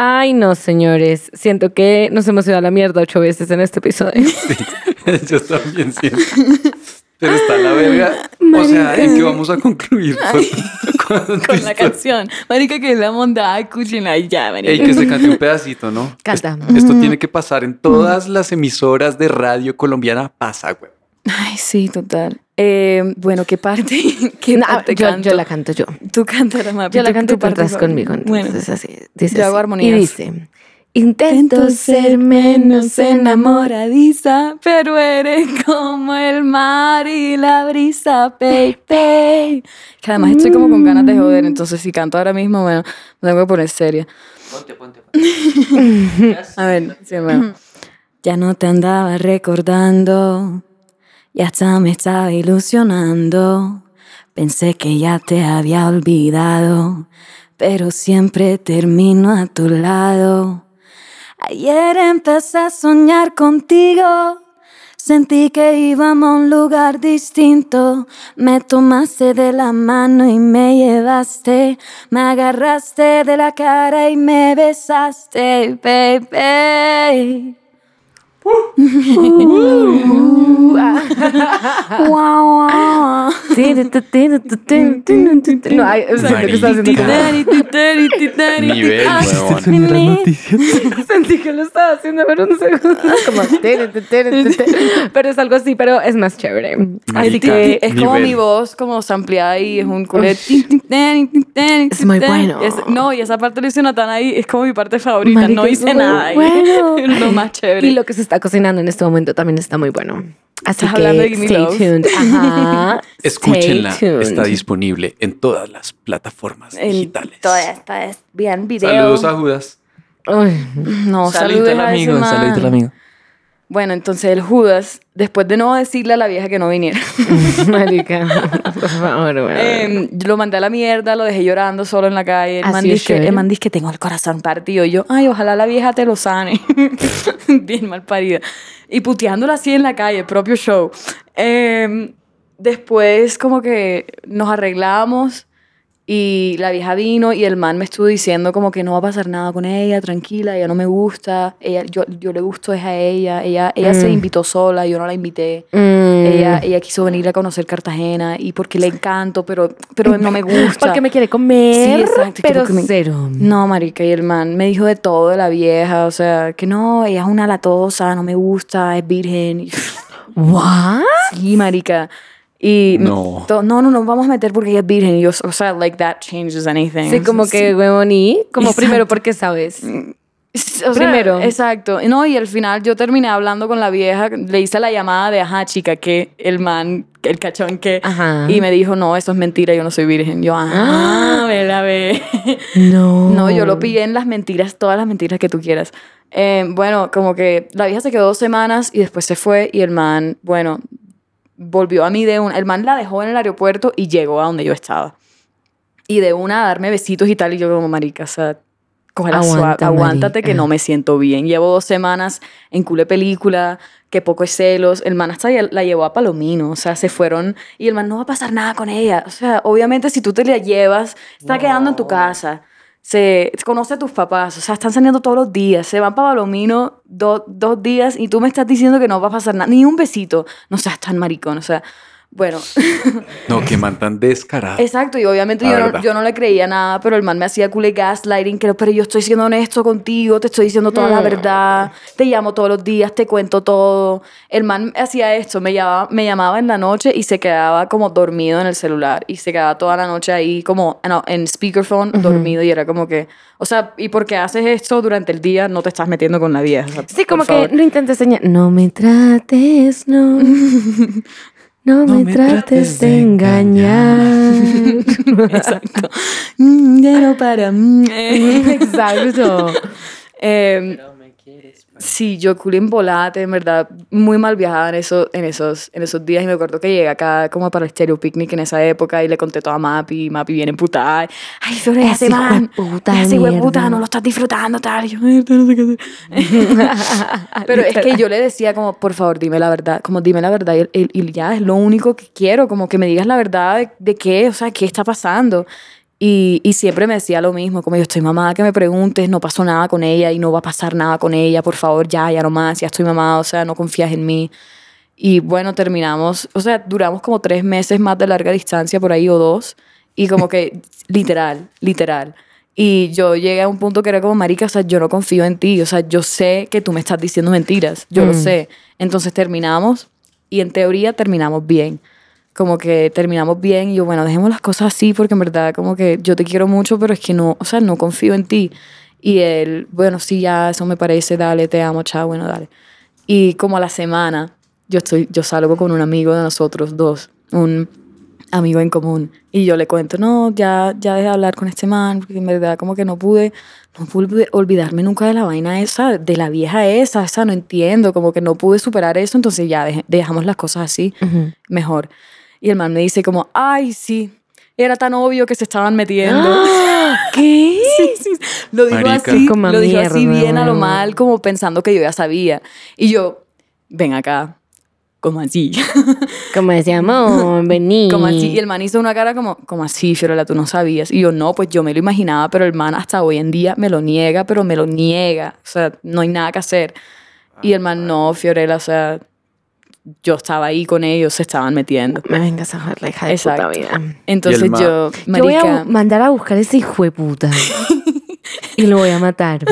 Ay, no, señores. Siento que nos hemos ido a la mierda ocho veces en este episodio. Yo también siento. Pero está la verga. O sea, ¿en qué vamos a concluir? Con, con Con la canción. Marica, que es la mondada, escúchenla y ya, marica. Ey, que se cante un pedacito, ¿no? Canta. Es- Esto tiene que pasar en todas las emisoras de radio colombiana. Pasa, güey. Ay, sí, total. Eh, bueno, ¿qué parte? ¿Qué No, parte yo, canto? yo la canto yo. Tú cántala, Mapi. Yo la canto y tú favorita. conmigo. Bueno, Entonces así. Dice yo hago así. armonías. Y dice... Intento ser menos enamoradiza, pero eres como el mar y la brisa, baby. Que además estoy como con ganas de joder, entonces si canto ahora mismo, bueno, me tengo que poner seria. A ver, sí, bueno. Ya no te andaba recordando, ya hasta me estaba ilusionando. Pensé que ya te había olvidado, pero siempre termino a tu lado. Ayer empecé a soñar contigo. Sentí que íbamos a un lugar distinto. Me tomaste de la mano y me llevaste. Me agarraste de la cara y me besaste, baby. No, ay, que está haciendo como- Nivel, huevón. Sentí que lo estaba haciendo por un segundo. Como... tere, tere, tere, tere. Pero es algo así, pero es más chévere. Así Marica, que Es como Nivel. mi voz, como ampliada y es un culet. Es muy bueno. no, y esa parte lo hice Natán ahí, es como mi parte favorita. Marica, no es hice muy nada ahí. bueno. Lo más chévere. Y lo que se está cocinando en este momento también está muy bueno. Así ¿Estás que hablando de stay Love? tuned. Ajá. Escúchenla. Stay tuned. Está disponible en todas las plataformas En digitales. todas, todas. Bien, video. Saludos a Judas. Uy. No, Saludito saludos al a ese amigo, man. saludito al amigo. Bueno, entonces el Judas, después de no decirle a la vieja que no viniera, Marica, por favor, weón. eh, yo lo mandé a la mierda, lo dejé llorando solo en la calle. El Así man, dice que, chévere. el man dice que tengo el corazón partido. Y yo, ay, ojalá la vieja te lo sane. Bien mal parida. Y puteándola así en la calle, propio show. Eh, después como que nos arreglamos Y la vieja vino y el man me estuvo diciendo como que no va a pasar nada con ella, tranquila, ella no me gusta, ella, yo, yo le gusto es a ella, ella, ella se Mm. invitó sola, yo no la invité, Mm. ella, ella quiso venir a conocer Cartagena y porque le encanto, pero, pero no me gusta. Porque me quiere comer, Sí, exacto, pero me- cero. No, marica, y el man me dijo de todo de la vieja, o sea, que no, ella es una latosa, no me gusta, es virgen. ¿What? Sí, marica. Y No. to- no, no, no vamos a meter porque ella es virgen. Y yo, o sea, like that changes anything. Sí, como que, huevón, y como Exacto. primero porque sabes. O sea, Primero. Exacto. No, y al final yo terminé hablando con la vieja, le hice la llamada de, ajá, chica, que el man, el cachón que... Ajá. Y me dijo, no, eso es mentira, yo no soy virgen. Yo, ah, ve la ve. No. No, yo lo pillé en las mentiras, todas las mentiras que tú quieras. Eh, bueno, como que la vieja se quedó dos semanas y después se fue y el man, bueno, volvió a mí de un... El man la dejó en el aeropuerto y llegó a donde yo estaba. Y de una a darme besitos y tal, y yo como marica, o sea, Aguanta, aguántate que no me siento bien. Llevo dos semanas en cule película, que poco es celos. El man hasta ya- la llevó a Palomino, o sea, se fueron y el man no va a pasar nada con ella. O sea, obviamente si tú te la llevas, está quedando en tu casa. Se conoce a tus papás, o sea, están saliendo todos los días, se van para Palomino do- dos días y tú me estás diciendo que no va a pasar nada, ni un besito. No seas tan maricón, o sea, bueno. No, que man tan descarado. Exacto, y obviamente La yo no, yo no le creía nada, pero el man me hacía cool gaslighting, que, pero yo estoy siendo honesto contigo, te estoy diciendo toda la Hmm. verdad, te llamo todos los días, te cuento todo. El man hacía esto, me llamaba, me llamaba en la noche y se quedaba como dormido en el celular, y se quedaba toda la noche ahí como no, en speakerphone, dormido, y era como que, o sea, ¿y por qué haces esto durante el día? No te estás metiendo con la vieja. o sea, Sí, como que no intentes engañar. No me trates, no. No, me, me trates, trates de engañar. Exacto. Mm, ya no para. eh. Exacto. Eh, sí, yo culé en volate, en verdad, muy mal viajada en, eso, en, esos, en esos días. Y me acuerdo que llegué acá como para el Stereo Picnic en esa época y le conté todo a Mapi. Y Mapi viene emputada. Ay, Fiore, Ese ese man. hijueputa Ese puta, no lo estás disfrutando, tal. Y yo, "Mierda, no sé qué hacer". Pero es que yo le decía como, por favor, dime la verdad, como dime la verdad y, y- y ya es lo único que quiero, como que me digas la verdad de, de qué, o sea, qué está pasando. Y, y siempre me decía lo mismo, como yo estoy mamada que me preguntes, no pasó nada con ella y no va a pasar nada con ella, por favor, ya, ya no más, ya estoy mamada, o sea, no confías en mí. Y bueno, terminamos, o sea, duramos como tres meses más de larga distancia, por ahí o dos, y como que literal, literal. Y yo llegué a un punto que era como, marica, o sea, yo no confío en ti, o sea, yo sé que tú me estás diciendo mentiras, yo lo Mm. sé. Entonces terminamos y en teoría terminamos bien. Como que terminamos bien y yo, bueno, dejemos las cosas así porque en verdad como que yo te quiero mucho, pero es que no, o sea, no confío en ti. Y él, bueno, sí, ya, eso me parece, dale, te amo, chao, bueno, dale. Y como a la semana, yo, estoy, yo salgo con un amigo de nosotros dos, un amigo en común, y yo le cuento, no, ya, ya dejé de hablar con este man, porque en verdad como que no pude, no pude olvidarme nunca de la vaina esa, de la vieja esa, esa, no entiendo, como que no pude superar eso, entonces ya deje- dejamos las cosas así, mejor. Y el man me dice como, ay, sí, era tan obvio que se estaban metiendo. ¿Qué? Sí, sí. Lo dijo Marica. así, Como lo dijo así bien a lo mal, como pensando que yo ya sabía. Y yo, ven acá, como así. Como decíamos, vení. como así. Y el man hizo una cara como, como así, Fiorella, tú no sabías. Y yo, no, pues yo me lo imaginaba, pero el man hasta hoy en día me lo niega, pero me lo niega. O sea, no hay nada que hacer. Y el man, no, Fiorella, o sea, yo estaba ahí con ellos, se estaban metiendo. Me vengas a joder la hija de puta Exacto. vida. Entonces Y el ma- yo, Yo voy a marica, mandar a buscar a ese hijo de puta. y lo voy a matar.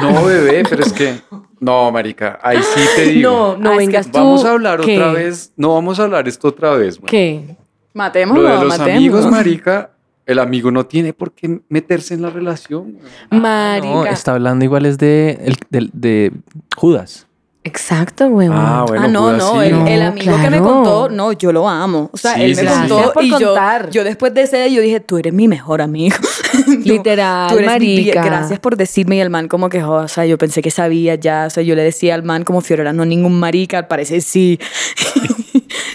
No, bebé, pero es que. No, marica, ahí sí te digo. No, no Ah, vengas tú. Vamos a hablar ¿Qué? otra vez. No vamos a hablar esto otra vez. man. ¿Qué? matémoslo, Lo de los matémoslo. amigos, marica. El amigo no tiene por qué meterse en la relación. Marica. No, está hablando igual es de, el- del- de Judas. Exacto, huevón. Ah, bueno. ah, no, no, el, amigo que me contó, no, yo lo amo. O sea, Sí, él sí, me sí. contó Gracias por y yo, contar. yo después de ese día yo dije, tú eres mi mejor amigo. Literal, tú eres marica. gracias por decirme y el man como que, oh, o sea, yo pensé que sabía ya, o sea, yo le decía al man como Fiorella, no ningún marica, al parecer sí.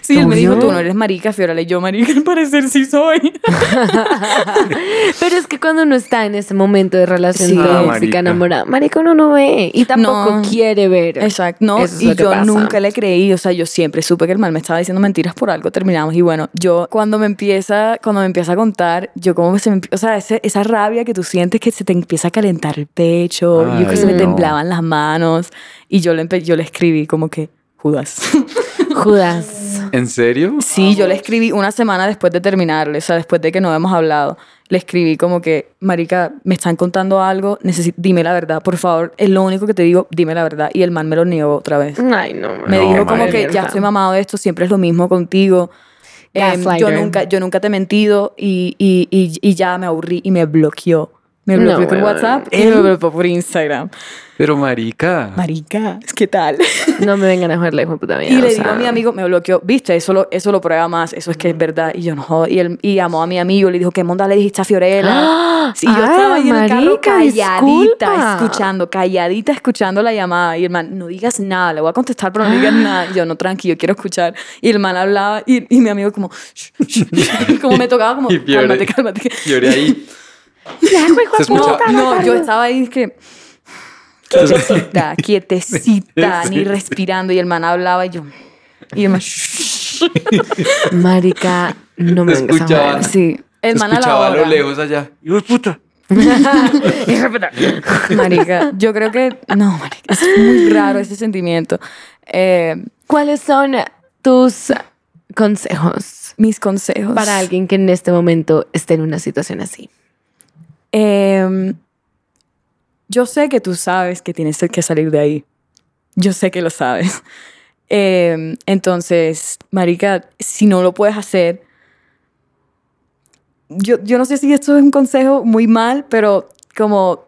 Sí, él me dijo, tú no eres marica, Fiorella, y yo, marica, al parecer sí soy. Pero es que cuando uno está en ese momento de relación Sí. tóxica, Ah, marica. enamorada, marica, uno no ve y tampoco No. quiere ver. Exacto, no, es y yo pasa. nunca le creí, o sea, yo siempre supe que el mal me estaba diciendo mentiras por algo, terminamos, y bueno, yo cuando me empieza, cuando me empieza a contar, yo como que se me, empie- o sea, ese- esa rabia que tú sientes que se te empieza a calentar el pecho, y yo que Ay, se me no. temblaban las manos, y yo le, yo le escribí como que, Judas. Judas. ¿En serio? Sí, yo le escribí una semana después de terminarle, o sea, después de que no hemos hablado. Le escribí como que, Marica, me están contando algo, necesi- dime la verdad, por favor, es lo único que te digo, dime la verdad. Y el man me lo negó otra vez. Ay, no. Me No, dijo como que ya estoy mamado de esto, siempre es lo mismo contigo. Em, yo, nunca, yo nunca te he mentido y, y, y, y ya me aburrí y me bloqueó. Me No, bloqueó por weón. WhatsApp y me bloqueó por Instagram. Pero marica. Marica, ¿qué tal? No me vengan a joder la hijo puta vida. Y le sea. digo a mi amigo, me bloqueó, viste, eso lo, eso lo prueba más, eso es que es verdad. Y yo no jodo. Y, él, y llamó a mi amigo, le dijo, ¿qué monda le dijiste a Fiorella? Sí, yo Ah, estaba ahí en el carro marica, calladita, disculpa. escuchando, calladita, escuchando la llamada. Y el man, no digas nada, le voy a contestar, pero no digas nada. Y yo, no, tranquilo, quiero escuchar. Y el man hablaba y, y mi amigo como, "Shh, shh, shh", como me tocaba como, Y Fiore- cálmate, cálmate. Fiore ahí. Se escucha- No, no, yo estaba ahí que quietecita, quietecita, ni respirando. Y el man hablaba y yo, y el man. Marica, no me escuchaba. sí. El man a la escuchaba lo lejos allá. Hijo de puta. Marica, yo creo que, no, marica, es muy raro ese sentimiento. Eh, ¿Cuáles son tus consejos mis consejos. para alguien que en este momento esté en una situación así? Em, yo sé que tú sabes que tienes que salir de ahí. Yo sé que lo sabes. Em, entonces, Marica, si no lo puedes hacer, yo, yo no sé si esto es un consejo muy mal, pero como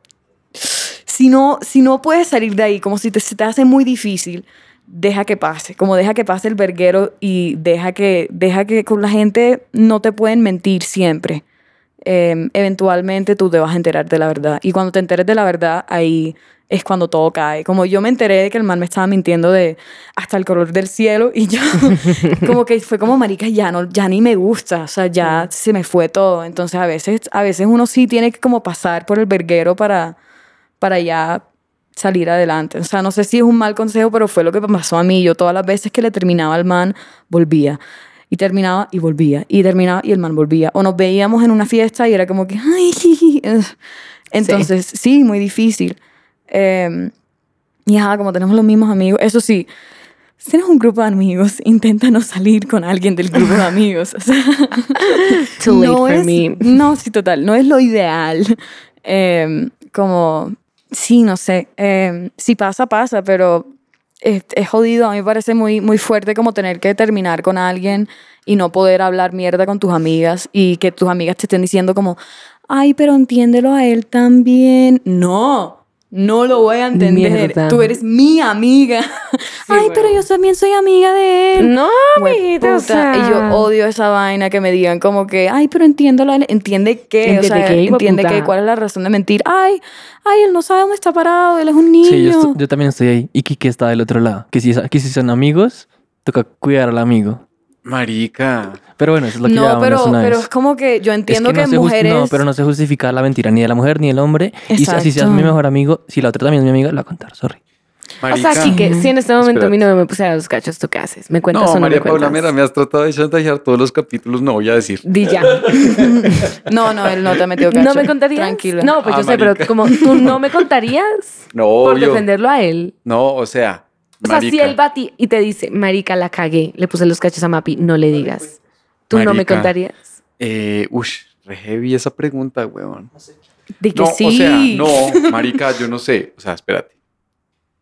si no, si no puedes salir de ahí, como si te, se hace muy difícil, deja que pase, como deja que pase el verguero y deja que, deja que con la gente no te pueden mentir siempre. Eh, eventualmente tú te vas a enterar de la verdad. Y cuando te enteres de la verdad, ahí es cuando todo cae. Como yo me enteré de que el man me estaba mintiendo de hasta el color del cielo y yo como que fue como marica, ya no ya ni me gusta, o sea, ya se me fue todo. Entonces, a veces a veces uno sí tiene que como pasar por el verguero para para ya salir adelante. O sea, no sé si es un mal consejo, pero fue lo que pasó a mí. Yo todas las veces que le terminaba al man, volvía. Y terminaba y volvía. Y terminaba y el man volvía. O nos veíamos en una fiesta y era como que... Ay, Entonces, sí, muy difícil. Eh, y ajá, como tenemos los mismos amigos, eso sí, si tienes un grupo de amigos, intenta no salir con alguien del grupo de amigos. O sea, Too late no for es, me. No, sí, total, no es lo ideal. Eh, como, sí, no sé, eh, si pasa, pasa, pero es, es jodido. A mí me parece muy, muy fuerte como tener que terminar con alguien y no poder hablar mierda con tus amigas y que tus amigas te estén diciendo como, ay, pero entiéndelo a él también. No. No lo voy a entender. Mierda. Tú eres mi amiga. Ay, pero yo también soy amiga de él. No, amiguita, o Hueputa. Y yo sea. odio esa vaina que me digan como que, ay, pero entiéndolo, a él. entiende qué, o ¿Entiende sea, qué, entiende qué, cuál es la razón de mentir. Ay, ay, él no sabe dónde está parado, él es un niño. Sí, yo, yo también estoy ahí. Y Kike está del otro lado. Que si, que si son amigos, toca cuidar al amigo. Marica. Pero bueno, eso es lo que ya no, pero, una pero vez. es como que yo Es entiendo no que, jus- mujeres... No, pero no se justifica la mentira ni de la mujer ni del hombre. Y si así seas Exacto. mi mejor amigo, si la otra también es mi amiga, la voy a contar, sorry. O sea, Kike, si en este momento a mí Espérate. no me pusiera los cachos, ¿tú qué haces? ¿Me cuentas o No, no María me Paula, cuentas? mira, me has tratado de chantajear todos los capítulos, no voy a decir. Di ya. No, no, él no te ha metido cacho. ¿No me contarías? Tranquilo. No, pues Ah, yo sé, pero marica. como tú no me contarías No, por obvio. defenderlo a él. No, o sea, O sea, si él va a ti y te dice, marica, la cagué, le puse los cachos a Mapi, no le digas. ¿Tú no me contarías? Eh, ush, re heavy esa pregunta, weón. De que No, sí. o sea, no, marica, yo no sé. O sea, espérate.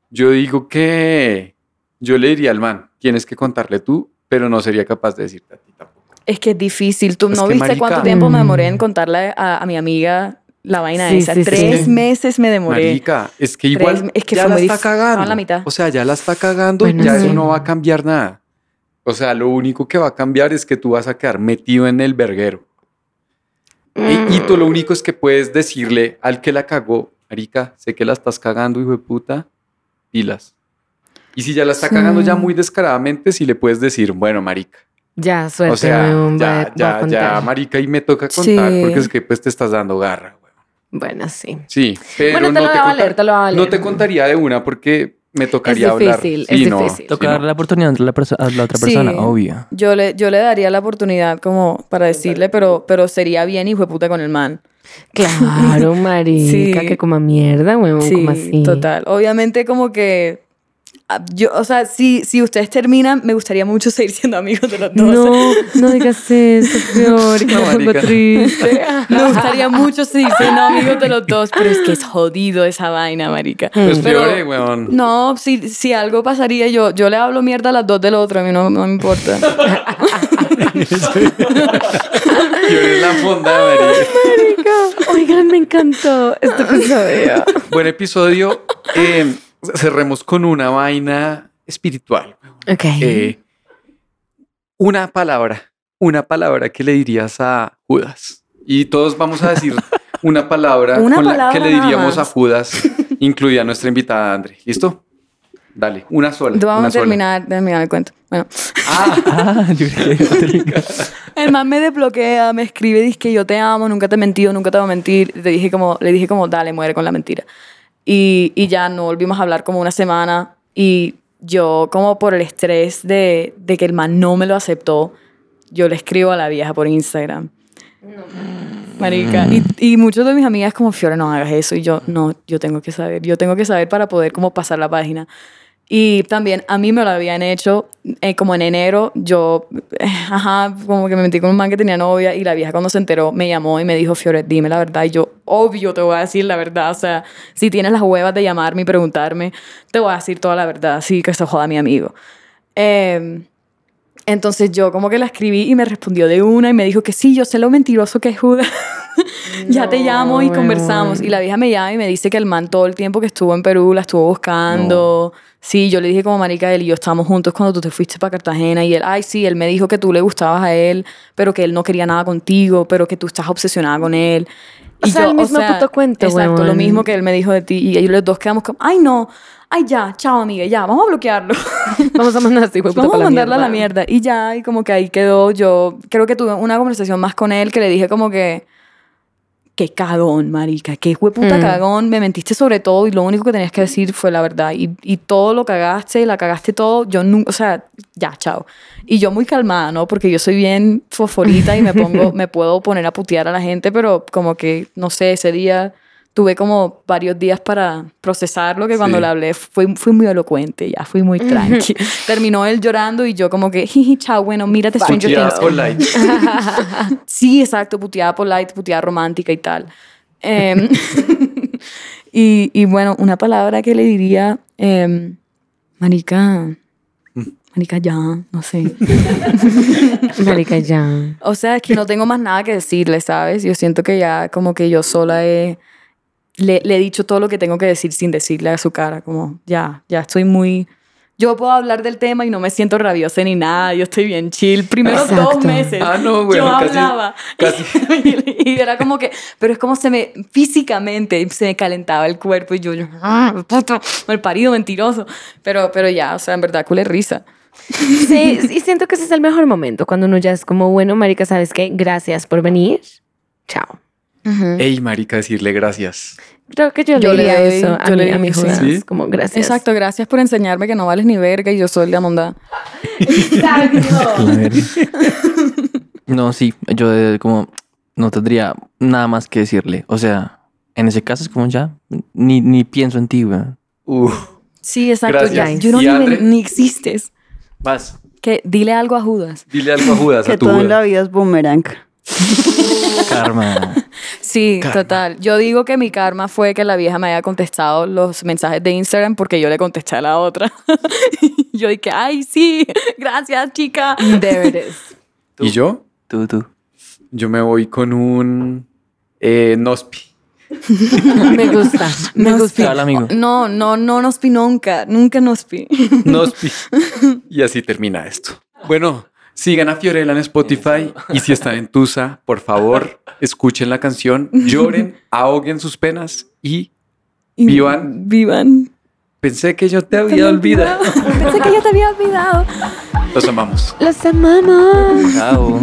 Yo digo que yo le diría al man, tienes que contarle tú, pero no sería capaz de decirte a ti tampoco. Es que es difícil. ¿Tú Es no viste marica- cuánto tiempo me demoré en contarle a, a mi amiga la vaina Sí, esa? sí, sí. Tres meses me demoré. Marica, es que Tres igual me- es que ya la está cagando. la mitad. O sea, ya la está cagando, Bueno, ya sí. eso no va a cambiar nada. O sea, lo único que va a cambiar es que tú vas a quedar metido en el verguero. Y, y tú lo único es que puedes decirle al que la cagó, marica, sé que la estás cagando, hijo de puta, pilas. Y si ya la está cagando ya muy descaradamente, si le puedes decir, bueno, marica. Ya, suerte. o sea, ya, ya, ya, marica, y me toca contar Sí. porque es que pues te estás dando garra. Bueno, sí. Sí, pero Bueno, te no, lo te voy a valer, te lo voy a no te contaría de una porque me tocaría Es hablar. difícil, Sí, es no, difícil. Toca sí, no. darle la oportunidad a la, a la otra persona, Sí. obvio. Yo le, yo le daría la oportunidad como para decirle, pero, pero sería bien hijo de puta con el man. Claro, marica, Sí. que coma mierda, huevón, Sí, como así. total. Obviamente como que yo, o sea, si, si ustedes terminan, me gustaría mucho seguir siendo amigos de los dos. No, no digas eso, peor, que No, triste. Me gustaría mucho seguir siendo amigos de los dos, pero es que es jodido esa vaina, marica. Pues Pero- peor, weón. No, si, si algo pasaría, yo, yo le hablo mierda a las dos del otro, a mí no, no me importa. Es la fonda, marica. Oigan, me encantó este episodio. Buen episodio. Eh, cerremos con una vaina espiritual. Ok. Eh, una palabra, una palabra que le dirías a Judas. Y todos vamos a decir una palabra, Una con la palabra que le diríamos a. Judas, incluida nuestra invitada Andre. ¿Listo? Dale, una sola. Vamos una a sola. terminar, terminar el cuento. Bueno, Ah, yo creo que el man me desbloquea, me escribe, dice que yo te amo, nunca te he mentido, nunca te voy a mentir. Le dije como, le dije como, dale, muere con la mentira. Y, y ya no volvimos a hablar como una semana y yo como por el estrés de, de que el man no me lo aceptó, yo le escribo a la vieja por Instagram. Marica. Y, y muchos de mis amigas como, Fiore, no hagas eso. Y yo, no, yo tengo que saber. Yo tengo que saber para poder como pasar la página. Y también a mí me lo habían hecho eh, como en enero. Yo, eh, ajá, como que me metí con un man que tenía novia y la vieja cuando se enteró me llamó y me dijo, Fiore, dime la verdad. Y yo, obvio, te voy a decir la verdad. O sea, si tienes las huevas de llamarme y preguntarme, te voy a decir toda la verdad. Así que se joda mi amigo. Eh, entonces yo como que la escribí y me respondió de una y me dijo que sí, yo sé lo mentiroso que es Judas. ya te llamo y No, conversamos. Y la vieja me llama y me dice que el man todo el tiempo que estuvo en Perú la estuvo buscando. Sí, yo le dije como marica, él y yo estábamos juntos cuando tú te fuiste para Cartagena y él, ay sí, él me dijo que tú le gustabas a él, pero que él no quería nada contigo, pero que tú estás obsesionada con él. O sea, el mismo puto cuento, Exacto, lo mismo que él me dijo de ti. Y ellos los dos quedamos como, ay no, ay ya, chao amiga, ya, vamos a bloquearlo. Vamos a mandar este hijo de puta Vamos a la mandarla a la mierda. mierda. Y ya, y como que ahí quedó. Yo creo que tuve una conversación más con él que le dije como que. Qué cagón, marica. Qué hueputa Mm. cagón. Me mentiste sobre todo y lo único que tenías que decir fue la verdad. Y, y todo lo cagaste, la cagaste todo. Yo nunca. O sea, ya, chao. Y yo muy calmada, ¿no? Porque yo soy bien fosforita y me pongo. me puedo poner a putear a la gente, pero como que, no sé, ese día. Tuve como varios días para procesarlo, que cuando Sí. le hablé fui, fui muy elocuente, ya fui muy tranqui. Terminó él llorando y yo como que, jiji, chao, bueno, mírate Stranger Things. polite. sí, exacto, puteada polite, puteada romántica y tal. Em, y, y bueno, una palabra que le diría, em, marica, marica ya, no sé. Marica, ya. O sea, es que no tengo más nada que decirle, ¿sabes? Yo siento que ya como que yo sola he... Le, le he dicho todo lo que tengo que decir sin decirle a su cara, como ya, ya estoy muy... Yo puedo hablar del tema y no me siento rabiosa ni nada, yo estoy bien chill. Primero dos Exacto. meses Ah, no, bueno, yo casi- hablaba casi. y, y era como que, pero es como se me, físicamente se me calentaba el cuerpo y yo, yo "Ah, puto, mal parido, mentiroso. Pero, pero ya, o sea, en verdad, culé risa. Sí, y siento que ese es el mejor momento, cuando uno ya es como, bueno, marica, ¿sabes qué? Gracias por venir. Chao. Ey, marica, decirle gracias. Creo que yo, Yo le diría doy- eso a yo mi, le a Judas, sí. como gracias. Exacto, gracias por enseñarme que no vales ni verga y yo soy la mondada. Verga. No, sí, yo como no tendría nada más que decirle. O sea, en ese caso es como ya, ni, ni pienso en ti, weón. Uf. Sí, exacto. Gracias. Ya, you don't ¿Y even- ni existes. Vas. Que dile algo a Judas. Dile algo a Judas, Que a tu todo en la vida es boomerang. Karma. Sí, Karma. total. Yo digo que mi karma fue que la vieja me haya contestado los mensajes de Instagram porque yo le contesté a la otra. yo dije, ay, sí, gracias, chica. There it is. ¿Y yo? Tú, tú. Yo me voy con un eh, Nospi. Me gusta, me gusta. Hola, amigo. No, no, no nos pi nunca, nunca nos pi. Nospi. y así termina esto. Bueno, sigan a Fiorella en Spotify y si están en Tusa, por favor, escuchen la canción, lloren, ahoguen sus penas y Y Vivan. Vivan. Pensé que yo te había olvidado. Pensé que ya te había olvidado. Los amamos. Los amamos. Chao.